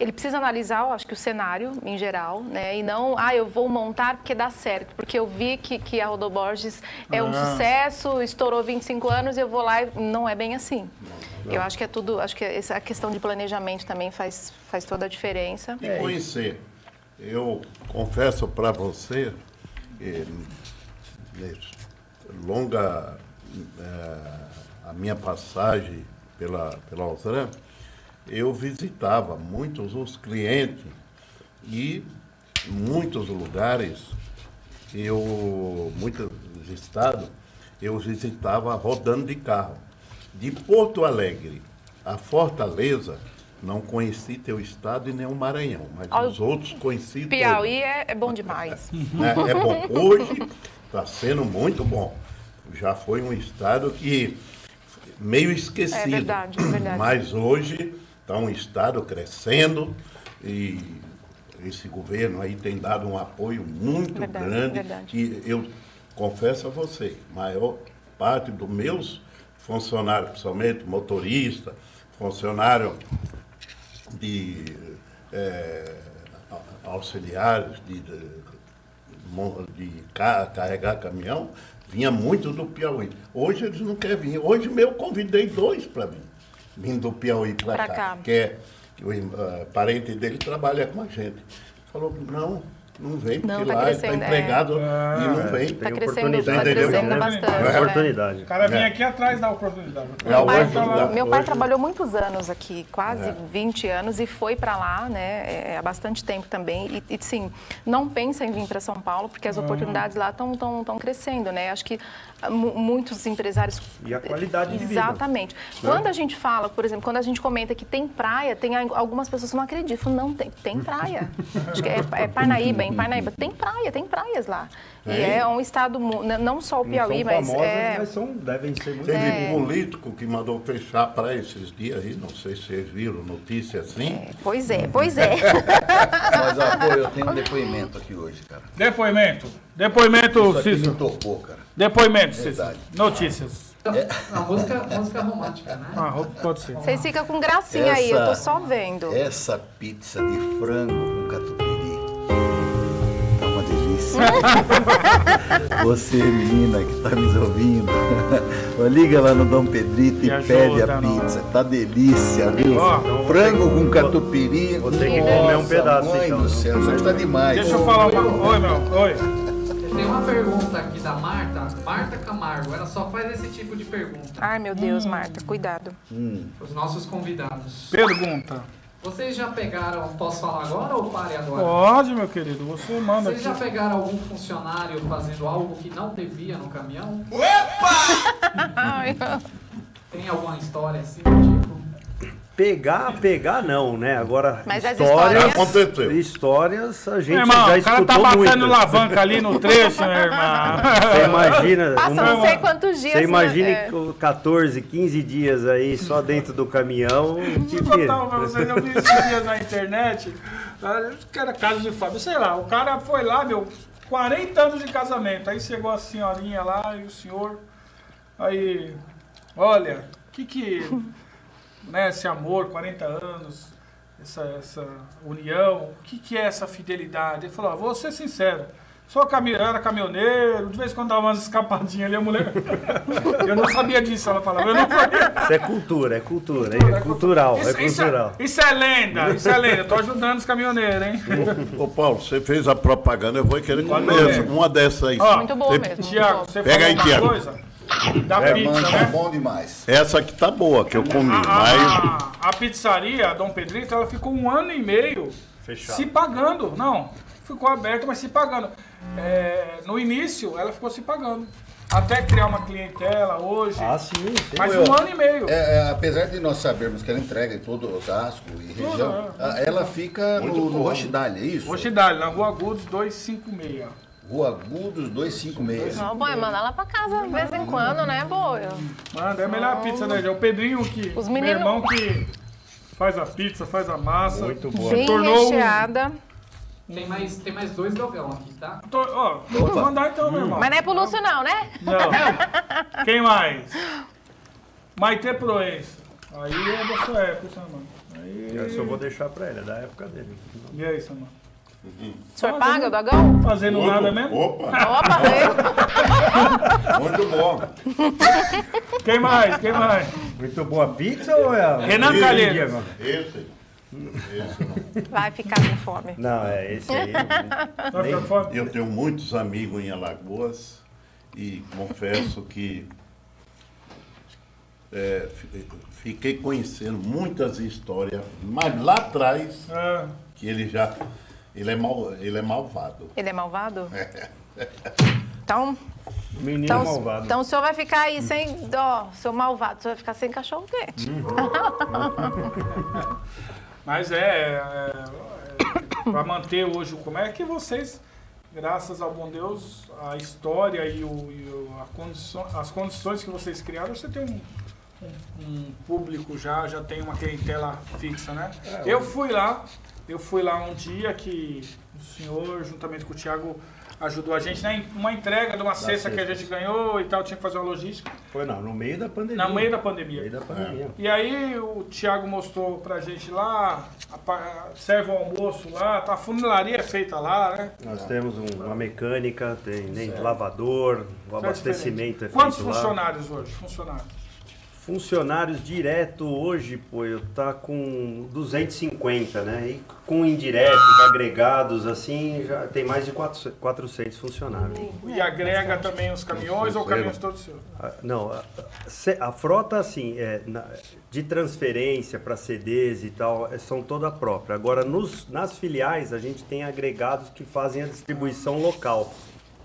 Ele precisa analisar, eu acho que o cenário em geral, né? E não, ah, eu vou montar porque dá certo, porque eu vi que, que a Rodoborges é um Ah. sucesso, estourou 25 anos e eu vou lá e não é bem assim. Eu acho que é tudo, acho que essa questão de planejamento também faz, faz toda a diferença. E conhecer. Eu confesso para você, nesse longa eh, a minha passagem pela, pela Osram, eu visitava muitos os clientes e muitos lugares, eu, muitos estados, eu visitava rodando de carro. De Porto Alegre a Fortaleza, não conheci teu estado e nem o Maranhão, mas Ó, os outros conheci Piauí é, é bom demais. né? É bom. Hoje está sendo muito bom. Já foi um estado que meio esquecido. É verdade, é verdade. Mas hoje está um estado crescendo e esse governo aí tem dado um apoio muito Verdade, grande. verdade. Que eu confesso a você, maior parte dos meus funcionários, principalmente motorista, funcionário de a- auxiliares de, de, de ca- carregar caminhão, vinha muito do Piauí. Hoje eles não querem vir. Hoje eu convidei dois para vir, vindo do Piauí para cá, cá. que é o ah, parente dele trabalha com a gente. Falou, não, não vem, porque Não, tá lá ele está crescendo, é. empregado e não É, vem. tem Tá crescendo, oportunidade, tá entendeu? crescendo né? bastante. É né? oportunidade. O cara vem É. aqui atrás da oportunidade. É Meu pai, oportunidade. meu pai Hoje- trabalhou muitos anos aqui, quase É. 20 anos, e foi para lá, né, é, há bastante tempo também. E, e, sim, não pensa em vir para São Paulo, porque as oportunidades lá estão tão, tão crescendo, né? Acho que muitos empresários... E a qualidade de vida. Exatamente. Quando a gente fala, por exemplo, quando a gente comenta que tem praia, tem algumas pessoas que não acreditam. Não, tem, tem praia. Acho que é, é Parnaíba, em Parnaíba. Tem praia, tem praias lá. E Tem? é um estado, mu- n- não só o Piauí, são mas... famosas, é, mas são, devem ser muito Teve É. um político que mandou fechar a praia esses dias aí, não sei se vocês viram notícia assim. Pois é, pois é. Mas, ó, pô, eu tenho um depoimento aqui hoje, cara. Depoimento. Depoimento, Isso aqui me Cícero. tocou, cara. Depoimento, Cícero. Verdade. Notícias. Não, música, música romântica, né? Ah, pode ser. Vocês ficam com gracinha aí, eu tô só vendo. Essa pizza de frango com catupiry. Tá uma delícia. Você, menina que tá nos ouvindo, liga lá no Dom Pedrito e Me pede a não. pizza. Tá delícia, viu? Ó, frango com catupiry. vou ter que comer um pedaço, Mãe então. do céu, isso aqui tá demais. Deixa eu falar uma. Oi, meu. Oi. Tem uma pergunta aqui da Marta, Marta Camargo. Ela só faz esse tipo de pergunta Ai, meu Deus, Marta, cuidado. para os nossos convidados. Pergunta. Vocês já pegaram, posso falar agora ou pare agora? Pode, meu querido. Você manda Vocês já aqui. pegaram algum funcionário fazendo algo que não devia no caminhão? Ai, Tem alguma história assim? Pegar, pegar não, né? Agora, Mas as histórias, histórias- histórias a gente Meu irmão, já o cara escutou tá batendo muitas. alavanca ali no trecho, meu irmão. Você imagina... Passa uma- não sei quantos dias. Você imagine né? com 14, 15 dias aí só dentro do caminhão. Vou contar pra vocês, eu vi esses dias na internet, ah, que era casa de família, sei lá, o cara foi lá, meu, 40 anos de casamento, aí chegou a senhorinha lá e o senhor, aí, olha, o que que, né, esse amor, 40 anos, essa, essa união, o que que é essa fidelidade? Ele falou, ó, vou ser sincero, sou cami eu era caminhoneiro, de vez em quando dava umas escapadinhas ali, a mulher, eu não sabia disso, ela falava, eu não sabia. Isso é cultura, é cultura, é cultural, é Isso, isso cultural. isso é lenda, isso é lenda. Tô ajudando os caminhoneiros, hein? Ô Paulo, você fez a propaganda, eu vou querer comer uma dessas aí. Ó, Muito boa Você- mesmo. Tiago, você Pega falou aí, uma Thiago. coisa da É, pizza, mano, tá né? bom demais. Essa aqui tá boa, que eu comi, A, mas a, a pizzaria, a Dom Pedrito, ela ficou um ano e meio Fechado. se pagando. Não, ficou aberta, mas se pagando. É, no início, ela ficou se pagando. Até criar uma clientela hoje. Ah, sim. sim. mas eu- um ano e meio. É, é, apesar de nós sabermos que ela entrega em todo Osasco e região, é. ela fica Muito no, no bom. Rochidale, é isso? Rochidale, na Rua Agudos 256. Rua Agudos 256. Não, boi, manda lá pra casa de vez em quando, né, boi? Mano, é a melhor pizza da região. O Pedrinho, que, Os meu meninos- irmão, que faz a pizza, faz a massa. Muito boa. Bem tornou recheada. Tem mais, tem mais dois dogão aqui, tá? Tô- Ó, vou mandar então, meu irmão. Mas não é pro Lúcio, não, né? Não. Quem mais? Maite Proença. Aí é da sua época, Samanta. Aí... Eu só vou deixar pra ele, é da época dele. E aí, Samanta? O senhor paga o dogão? Fazendo nada mesmo? Opa, Opa, veio. muito bom. Quem mais? Quem mais? Muito boa pizza ou é a... Renan Calheiros. Esse. Esse. Vai ficar com fome. Não, é esse aí. Vai ficar fome? Eu tenho muitos amigos em Alagoas e confesso que é, fi- fiquei conhecendo muitas histórias, mas lá atrás É. que ele já ele é mal, ele é malvado. Ele é malvado? Então, Menino então, malvado. então o senhor vai ficar aí sem. Ó, seu malvado, o senhor vai ficar sem cachorro quente. Mas é, é, é para manter hoje o como é que vocês, graças ao bom Deus, a história e, o, e o- a condição, as condições que vocês criaram, você tem um, um- um público já, já tem uma clientela fixa, né? Eu fui lá Eu fui lá um dia que o senhor, juntamente com o Thiago, ajudou a gente na uma entrega de uma cesta que a gente ganhou e tal, tinha que fazer uma logística. Foi não, no meio da pandemia. No meio da No pandemia. meio da pandemia. E aí o Thiago mostrou pra gente lá, a serve o almoço lá, tá, a funilaria é feita lá, né? Nós temos um- uma mecânica, tem lavador, o abastecimento é feito Quantos lá. funcionários hoje? Funcionários. Funcionários direto hoje, pô, eu tá com 250, né? E com indiretos, agregados, assim, já tem mais de 400 400 funcionários. E agrega também os caminhões ou caminhões todos seus? Ah, Não, a, a frota, assim, é, na- de transferência para CDs e tal, é, são toda própria. Agora, nos, nas filiais, a gente tem agregados que fazem a distribuição local.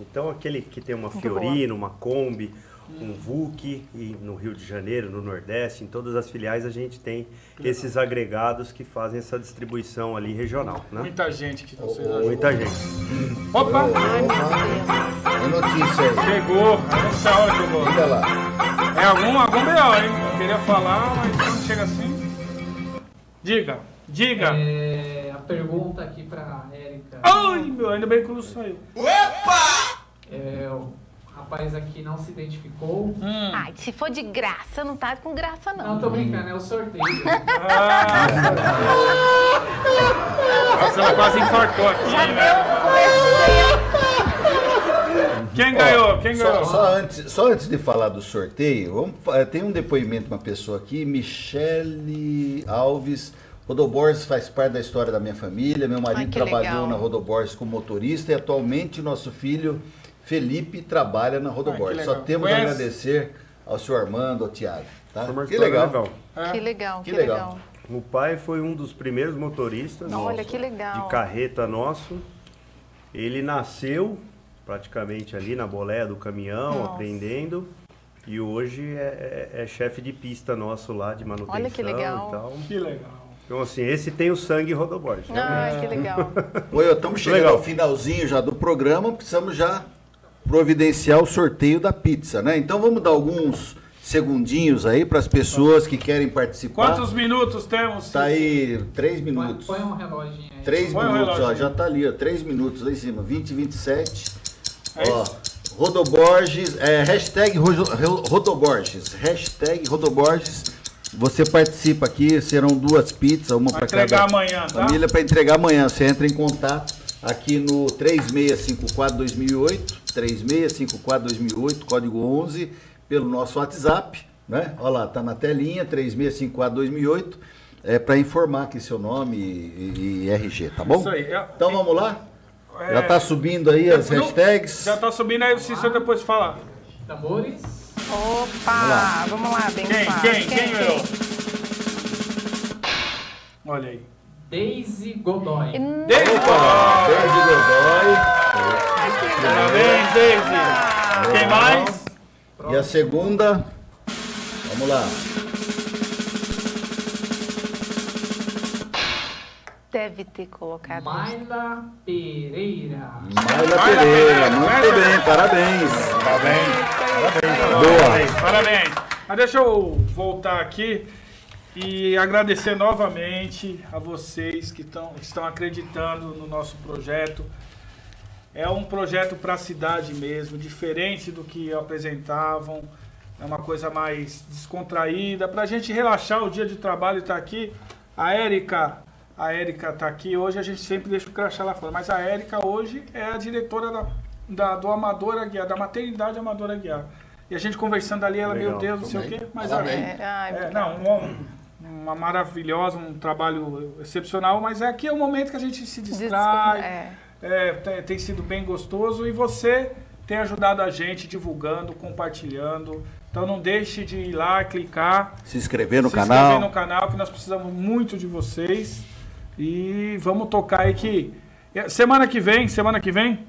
Então, aquele que tem uma Fiorino, uma Kombi, um VUC, e no Rio de Janeiro, no Nordeste, em todas as filiais, a gente tem esses agregados que fazem essa distribuição ali regional, né? Muita gente que vocês ajudam. Muita gente. Opa! Tem notícia aí. Chegou! Essa hora que eu vou. Diga lá. É algum, algum B.O., hein? Eu queria falar, mas quando chega assim. Diga, diga! É, a pergunta aqui pra Érica. Ai, meu, ainda bem que o Lu saiu. É, o rapaz aqui não se identificou. Hum. Ai, se for de graça, não tá com graça, não. Não, tô brincando, é o sorteio. Ah, Nossa, ela quase infartou aqui, né? Quem ganhou? Quem Só, ganhou? só antes, só antes de falar do sorteio, vamos, eh, tem um depoimento de uma pessoa aqui, Michele Alves. Rodobors faz parte da história da minha família. Meu marido que trabalhou legal. na Rodobors como motorista e atualmente nosso filho Felipe trabalha na Rodobors. Ah, que Só legal. temos a Conhece? agradecer ao senhor Armando, ao Tiago. Tá? Foi uma Que história legal. Que legal, Que que, legal. legal. O pai foi um dos primeiros motoristas nosso, que legal. de carreta nosso. Ele nasceu praticamente ali na boleia do caminhão, Nossa. aprendendo. E hoje é, é- é chefe de pista nosso lá de manutenção Olha que legal. e tal. Que legal. Então assim, esse tem o sangue rodoboard. né? Ai, que legal. Oi, estamos chegando Legal. ao finalzinho já do programa, precisamos já providenciar o sorteio da pizza, né? Então vamos dar alguns segundinhos aí para as pessoas que querem participar. Quantos minutos temos? Tá aí, três Põe, minutos. põe um reloginho aí. Três Põe minutos, relógio ó, já tá ali, ó, três minutos lá em cima, 20 e 27. É ó, isso? Rodoborges, é, hashtag Rodoborges, hashtag Rodoborges. Você participa aqui, serão duas pizzas, uma para entregar cada amanhã, tá? família para entregar amanhã. Você entra em contato aqui no 3654-2008, 3654-2008, código 11, pelo nosso WhatsApp, né? Olha lá, tá na telinha, 3654-2008, é para informar aqui seu nome e, e RG, tá bom? Isso aí. É- Então vamos lá? É, Já tá subindo aí as não- hashtags? Já tá subindo aí, o Cícero depois fala. Tambores. Opa, vamos lá, Quem? abençoado. Quem? Quem ganhou? Olha aí. Daisy Godoy. Daisy Opa! Daisy Godoy. Parabéns, Daisy. Quem mais? E a segunda? Vamos lá. Deve ter colocado. Maila Pereira. Maila Pereira, Pereira, muito Maila. bem, parabéns. Parabéns, parabéns. Mas deixa eu voltar aqui e agradecer novamente a vocês que estão, estão acreditando no nosso projeto. É um projeto para a cidade mesmo, diferente do que apresentavam. É uma coisa mais descontraída, para a gente relaxar o dia de trabalho e estar aqui. A Érica, a Érica está aqui. Hoje a gente sempre deixa o crachá lá fora, mas a Érica hoje é a diretora da, da- do Amador Aguiar, da maternidade Amador Aguiar. E a gente conversando ali, ela, meu Legal. Deus, não sei o quê, mas a. É, é, não, um- uma maravilhosa, um trabalho excepcional, mas é aqui é o momento que a gente se distrai, É. é, tem, tem sido bem gostoso e você tem ajudado a gente divulgando, compartilhando. Então não deixe de ir lá, clicar, Se inscrever no se canal. inscrever no canal, que nós precisamos muito de vocês. E vamos tocar aí que. é, Semana que vem, semana que vem,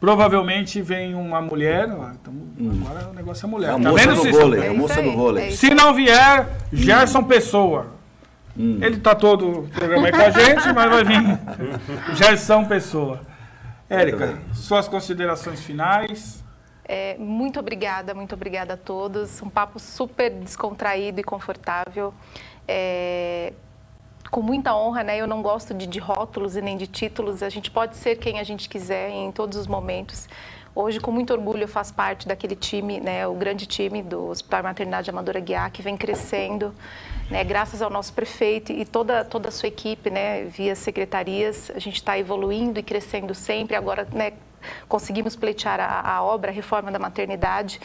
provavelmente vem uma mulher. ó, tamo- Agora o negócio é mulher. É a tá moça vendo, do Cícero? vôlei, É a moça do aí, vôlei. é isso. Se não vier, Gerson Pessoa. Ele tá todo o programa aí com a gente, mas vai vir Gerson Pessoa. Érica, suas considerações finais. É, muito obrigada, muito obrigada a todos. Um papo super descontraído e confortável. É, com muita honra, né? Eu não gosto de, de rótulos e nem de títulos. A gente pode ser quem a gente quiser em todos os momentos. Hoje, com muito orgulho, eu faço parte daquele time, né, o grande time do Hospital Maternidade Amadora Guiar, que vem crescendo, né, graças ao nosso prefeito e toda, toda a sua equipe, né, via secretarias. A gente está evoluindo e crescendo sempre. Agora, né, conseguimos pleitear a, a, obra, a reforma da maternidade.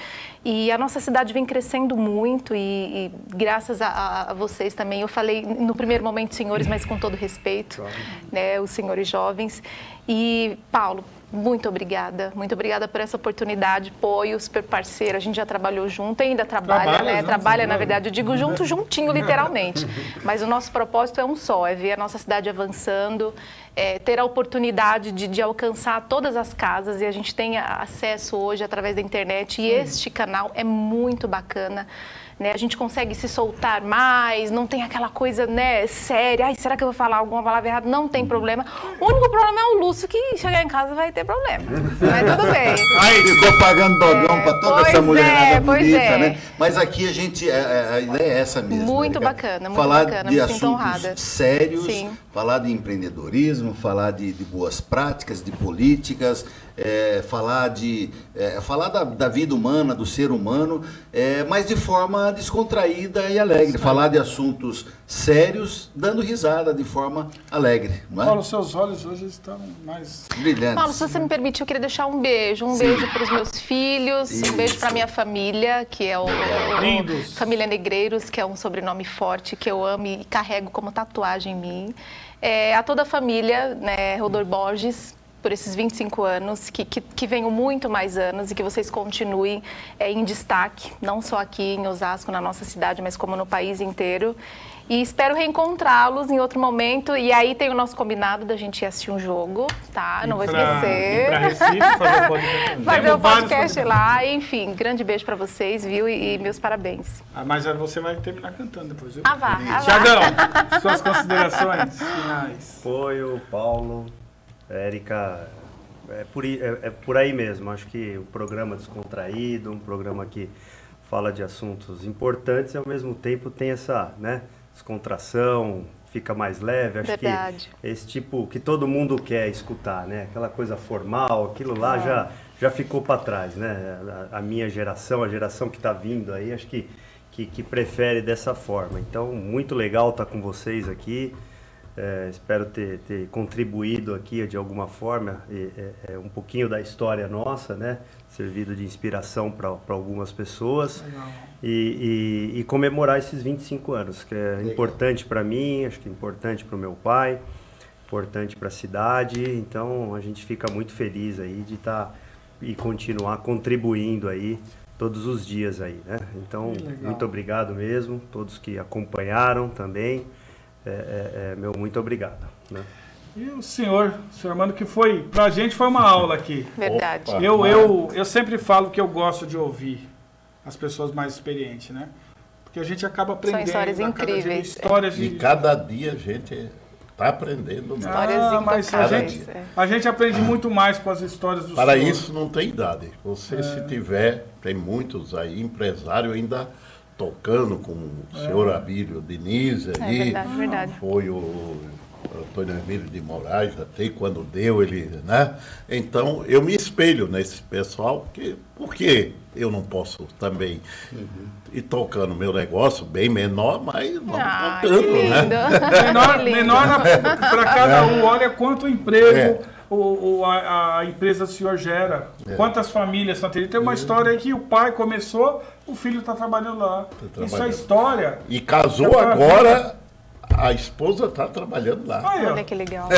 E a nossa cidade vem crescendo muito e, e graças a, a, vocês também. Eu falei no primeiro momento senhores, mas com todo respeito, claro. né, os senhores jovens. E, Paulo, muito obrigada, muito obrigada por essa oportunidade, apoio, super parceiro. A gente já trabalhou junto, ainda trabalha, trabalha né? Junto, trabalha, na verdade, eu digo junto, juntinho, literalmente. Mas o nosso propósito é um só, é ver a nossa cidade avançando, é, ter a oportunidade de, de, alcançar todas as casas e a gente tem acesso hoje através da internet e este canal é muito bacana né? A gente consegue se soltar mais, não tem aquela coisa, né, séria. Ai, será que eu vou falar alguma palavra errada? Não tem problema. O único problema é o Lúcio que chegar em casa vai ter problema. Mas tudo bem. Aí ficou pagando dogão é, para toda essa mulherada é, bonita, é. né? Mas aqui a gente, a, é, é, a ideia é essa mesmo. Muito né, bacana, muito falar bacana. de Me assuntos honrada. sérios, Sim. falar de empreendedorismo, falar de, de boas práticas, de políticas, é, falar de é, falar da, da, vida humana, do ser humano, é, mas de forma descontraída e alegre. Falar de assuntos sérios, dando risada de forma alegre. Não é? Paulo, seus olhos hoje estão mais brilhantes. Paulo, se você me permitir, eu queria deixar um beijo. Um Sim. beijo para os meus filhos, Isso. um beijo para minha família, que é o, o, Família Negreiros, que é um sobrenome forte que eu amo e carrego como tatuagem em mim. É, a toda a família, né, Rodor Borges, por esses 25 anos, que, que, que venham muito mais anos e que vocês continuem é, em destaque, não só aqui em Osasco, na nossa cidade, mas como no país inteiro. E espero reencontrá-los em outro momento. E aí tem o nosso combinado da gente ir assistir um jogo, tá? Não vou esquecer. Pra Recife, fazer o podcast, fazer o podcast lá. Enfim, grande beijo para vocês, viu? E, e, meus parabéns. Ah, mas você vai terminar cantando depois, viu? Ah, vá. Ah, Tiagão, suas considerações finais. Foi o Paulo. Érica, é por, é, é por aí mesmo. Acho que o programa descontraído, um programa que fala de assuntos importantes e ao mesmo tempo tem essa né, descontração, fica mais leve. Acho Verdade. que esse tipo que todo mundo quer escutar, né? Aquela coisa formal, aquilo lá é. já, já ficou para trás, né? A, a, minha geração, a geração que está vindo aí, acho que, que, que, prefere dessa forma. Então, muito legal estar tá com vocês aqui. É, espero ter, ter, contribuído aqui de alguma forma e, é, é, um pouquinho da história nossa, né? Servido de inspiração para algumas pessoas e, e, e, comemorar esses 25 anos, que é Legal. importante para mim, acho que é importante para o meu pai, importante para a cidade. Então a gente fica muito feliz aí de estar tá, e continuar contribuindo aí todos os dias aí, né? Então muito obrigado mesmo, todos que acompanharam também é, é, é, meu muito obrigado. Né? E o senhor, senhor Armando, que foi, pra gente foi uma aula aqui. Verdade. eu, eu, eu sempre falo que eu gosto de ouvir as pessoas mais experientes, né? Porque a gente acaba aprendendo. São histórias incríveis. Dia, histórias de... E cada dia a gente está aprendendo mais. Ah, mas a gente, é. a gente aprende muito mais com as histórias dos Para senhor. isso não tem idade. Você, é. se tiver, tem muitos aí, empresário ainda tocando com o senhor é. Abílio Diniz é aí. É verdade, verdade. Foi o Antônio Emílio de Moraes, até quando deu ele, né? Então, eu me espelho nesse pessoal, porque, porque eu não posso também uhum. ir tocando meu negócio bem menor, mas vamos ah, tocando, né? menor menor para cada um, olha quanto emprego... É o, o a, a, empresa do senhor gera. É. Quantas famílias estão tendo? Tem uma história aí que o pai começou, o filho está trabalhando lá. Tá trabalhando. Isso é história. E casou é agora, a esposa está trabalhando lá. Ah, Olha que legal.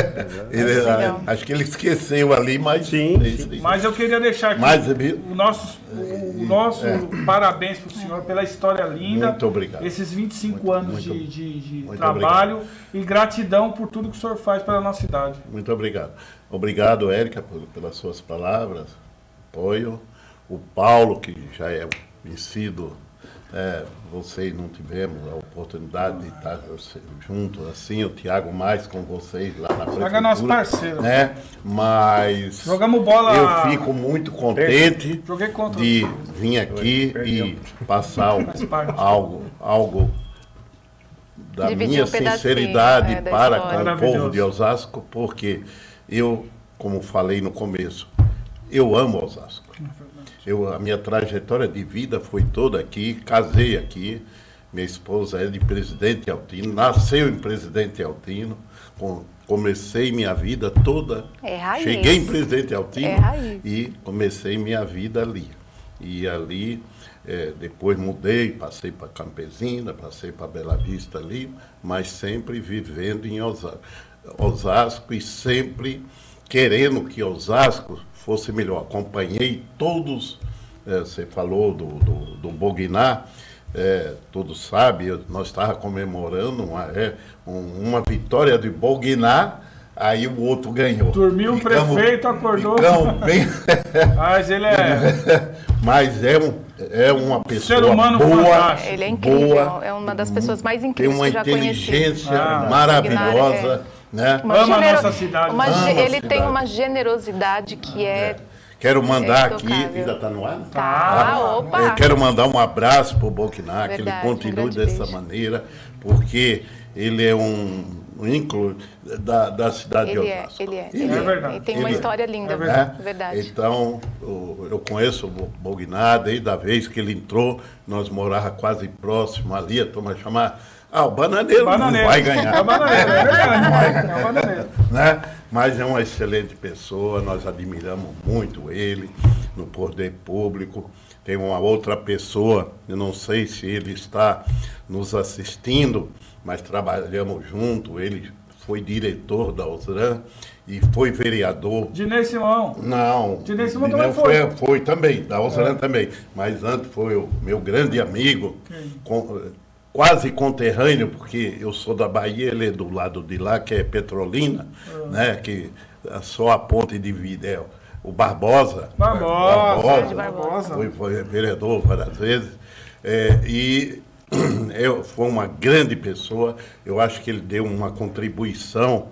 ele, legal. Acho que ele esqueceu ali, mas sim. sim. Mas eu queria deixar aqui mas, o nosso, o nosso é. parabéns para o senhor pela história linda. Muito obrigado. Esses 25 muito, anos muito, de, de, de trabalho obrigado. e gratidão por tudo que o senhor faz pela nossa cidade. Muito obrigado. Obrigado, Érica, pelas suas palavras, apoio. O Paulo, que já é conhecido, é, vocês não tivemos a oportunidade de estar juntos assim, o Tiago mais com vocês lá na prefeitura. é nosso parceiro. Né? Mas Jogamos bola. eu fico muito contente de vir aqui e passar algo, algo da Dividir minha um sinceridade é, da para com o povo de Osasco, porque eu, como falei no começo, eu amo Osasco. Eu, a minha trajetória de vida foi toda aqui, casei aqui, minha esposa é de Presidente Altino, nasceu em Presidente Altino, com- comecei minha vida toda, É raiz. cheguei em Presidente Altino É e comecei minha vida ali. E ali, eh, depois mudei, passei para Campesina, passei para Bela Vista ali, mas sempre vivendo em Osasco, Osasco e sempre querendo que Osasco fosse melhor. Acompanhei todos, eh, você falou do, do, do Bognar, eh, todos sabem, nós estávamos comemorando uma, é, um- uma vitória de Bognar, aí o outro ganhou. Dormiu o prefeito, acordou. Bem... Mas ele é. Mas é, um, é uma pessoa Ser humano boa, fantástico. Ele é incrível, boa, é uma das pessoas mais tem incríveis uma que eu já conheci. inteligência Ah. maravilhosa, né? Uma Ama a genero- nossa cidade. uma ge- a ele cidade. tem uma generosidade que é. Quero mandar É aqui, ainda está no ar? Tá, opa! Eu quero mandar um abraço para o Boquinar, que ele um continue grande dessa beijo. maneira, porque ele é um íncluo da, da cidade Ele de é, Osasco. ele é. Ele Ele, É é. verdade. Ele tem uma Ele é. história linda, É verdade. verdade. Então, eu conheço o Bo- Bognar, desde a vez que ele entrou, nós morava quase próximo ali, a turma chamava, ah, o bananeiro, Bananeiro. não vai ganhar. É o bananeiro, é verdade. É bananeiro. né? Mas é uma excelente pessoa, nós admiramos muito ele no poder público. Tem uma outra pessoa, eu não sei se ele está nos assistindo, mas trabalhamos junto. Ele foi diretor da OSRAN e foi vereador. Dinei Simão. Não, Dinei Simão não também foi, foi. foi também, da OSRAN também. Mas antes foi o meu grande amigo, com- quase conterrâneo, porque eu sou da Bahia, ele é do lado de lá, que é Petrolina, né? Que é só a ponte divide é o Barbosa. Barbosa. Barbosa. Foi, foi vereador várias vezes. É, e eu, foi uma grande pessoa. Eu acho que ele deu uma contribuição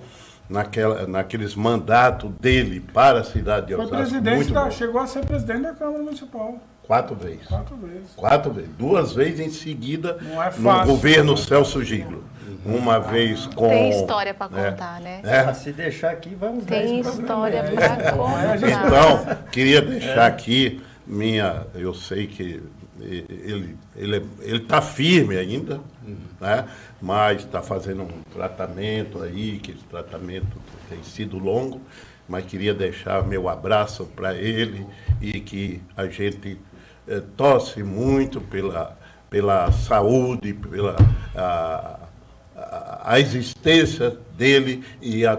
naquela, naqueles mandatos dele para a cidade de Foi Osasco. presidente muito da. Chegou a ser presidente da Câmara Municipal. Quatro vezes. Quatro vezes. Quatro vezes. Duas vezes em seguida é no governo Celso Giglo. Uma vez com. Tem história pra né, contar, né? é, Ah, se deixar aqui, vamos Tem história programa. pra contar. Então, queria deixar aqui minha. Eu sei que ele ele ele está firme ainda, né? mas está fazendo um tratamento aí, que esse tratamento tem sido longo, mas queria deixar meu abraço para ele e que a gente torce muito pela, pela saúde, pela a, a, a existência dele e a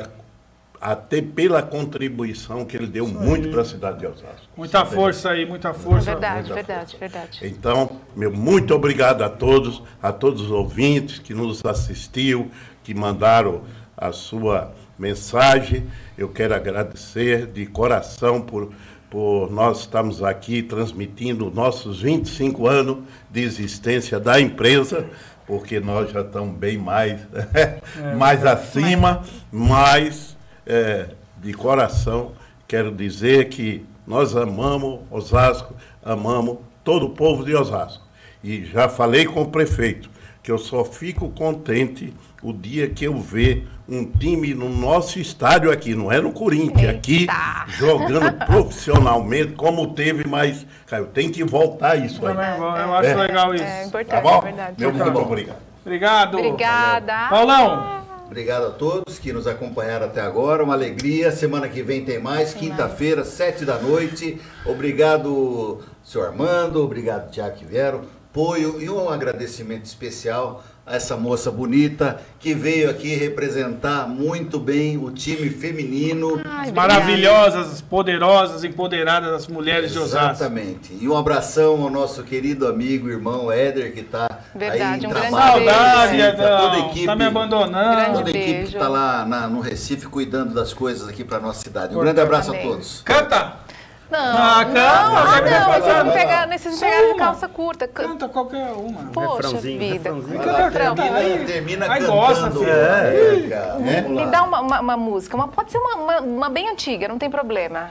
até pela contribuição que ele deu muito para a cidade de Osasco. Muita força aí, muita força. verdade, muita verdade, força. verdade. Então, meu muito obrigado a todos, a todos os ouvintes que nos assistiu, que mandaram a sua mensagem. Eu quero agradecer de coração por, por nós estarmos aqui transmitindo nossos 25 anos de existência da empresa, porque nós já estamos bem mais, mais acima, mas é, de coração quero dizer que nós amamos Osasco, amamos todo o povo de Osasco. E já falei com o prefeito que eu só fico contente o dia que eu ver um time no nosso estádio aqui, não é no Corinthians, aqui Eita! jogando profissionalmente, como teve, mas, cara, tem que voltar isso aí. Vou- eu acho É. legal isso. É Tá importante, bom? é verdade. Meu muito obrigado. Obrigado. Obrigada. Paulão. Obrigado a todos que nos acompanharam até agora. Uma alegria. Semana que vem tem mais. Quinta-feira, sete da noite. Obrigado, senhor Armando. Obrigado, Tiago que vieram. Apoio e um agradecimento especial essa moça bonita que veio aqui representar muito bem o time feminino. Ai, Maravilhosas, poderosas, empoderadas as mulheres de Osasco. Exatamente. E um abração ao nosso querido amigo, irmão Éder, que está aí Verdade, em um grande trabalho. Saudade, a toda a Edão. equipe. Tá me abandonando. Grande Toda a equipe que beijo. está lá na- no Recife cuidando das coisas aqui para nossa cidade. Um grande abraço a Amém. todos. Canta! Não, Ah, não, canta, ah, não, vocês me pegaram, vocês pegaram de calça curta. Canta qualquer uma. Poxa Refrãozinho, vida. refrãozinho. Vai lá, Canta, termina, aí. termina Aí cantando. gosta, filho. É, cara. Vamos Me dá uma, uma- uma música, uma, pode ser uma, uma, uma bem antiga, não tem problema.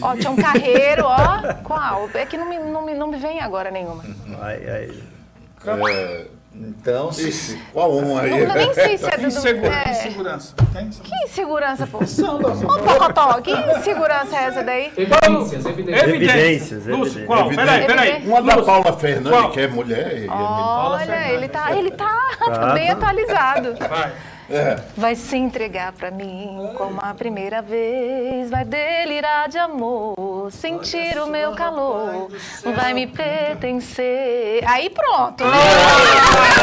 Ó, tinha um carreiro, ó. Qual? É que não me, não me, não me vem agora nenhuma. Ai, ai. É, Então, Ixi, qual um aí? Não, nem sei se é do... Insegura, é. Insegurança. Tem? Que insegurança, pô? Ô, Pocotó, que insegurança é essa daí? Evidências, evidências. Evidências, qual? Peraí, peraí. Uma da Paula Fernandes, Qual? que é mulher. e- Olha, ele tá, ele tá, tá bem atualizado. Vai. Vai se entregar pra mim como a primeira vez. Vai delirar de amor, sentir o meu calor. Vai me pertencer. Aí pronto. Beijo.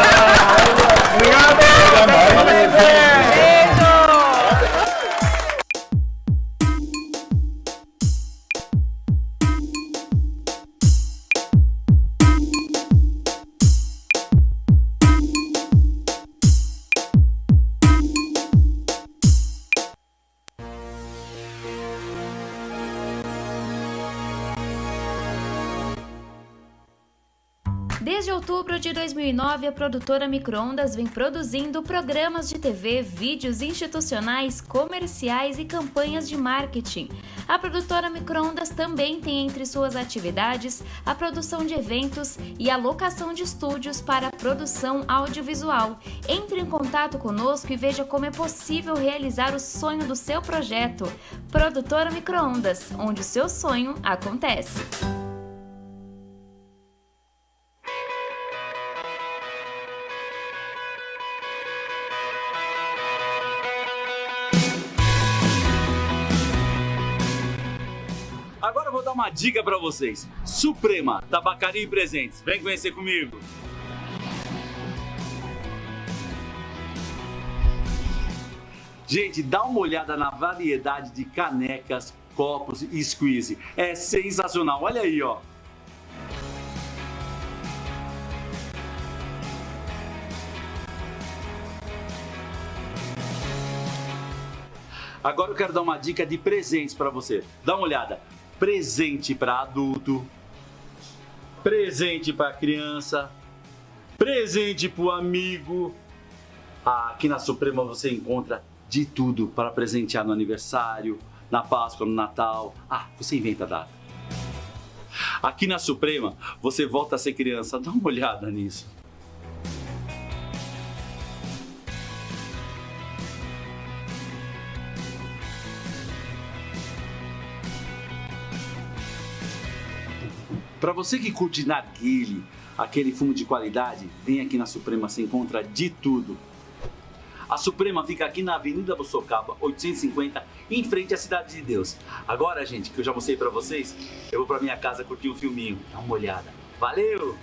2009, a produtora Microondas vem produzindo programas de TV, vídeos institucionais, comerciais e campanhas de marketing. A produtora Microondas também tem entre suas atividades a produção de eventos e a locação de estúdios para produção audiovisual. Entre em contato conosco e veja como é possível realizar o sonho do seu projeto. Produtora Microondas, onde o seu sonho acontece. Dica pra vocês. Suprema, Tabacaria e Presentes. Vem conhecer comigo. Gente, dá uma olhada na variedade de canecas, copos e squeeze. É sensacional. Olha aí, ó. Agora eu quero dar uma dica de presentes pra você. Dá uma olhada. Presente pra adulto, presente pra criança, presente pro amigo. Ah, Aqui na Suprema você encontra de tudo para presentear no aniversário, na Páscoa, no Natal. Ah, você inventa a data. Aqui na Suprema você volta a ser criança. Dá uma olhada nisso. Para você que curte narguile, aquele fumo de qualidade, vem aqui na Suprema, você encontra de tudo. A Suprema fica aqui na Avenida Bussocaba, 850, em frente à Cidade de Deus. Agora, gente, que eu já mostrei para vocês, eu vou para minha casa curtir um filminho. Dá uma olhada. Valeu!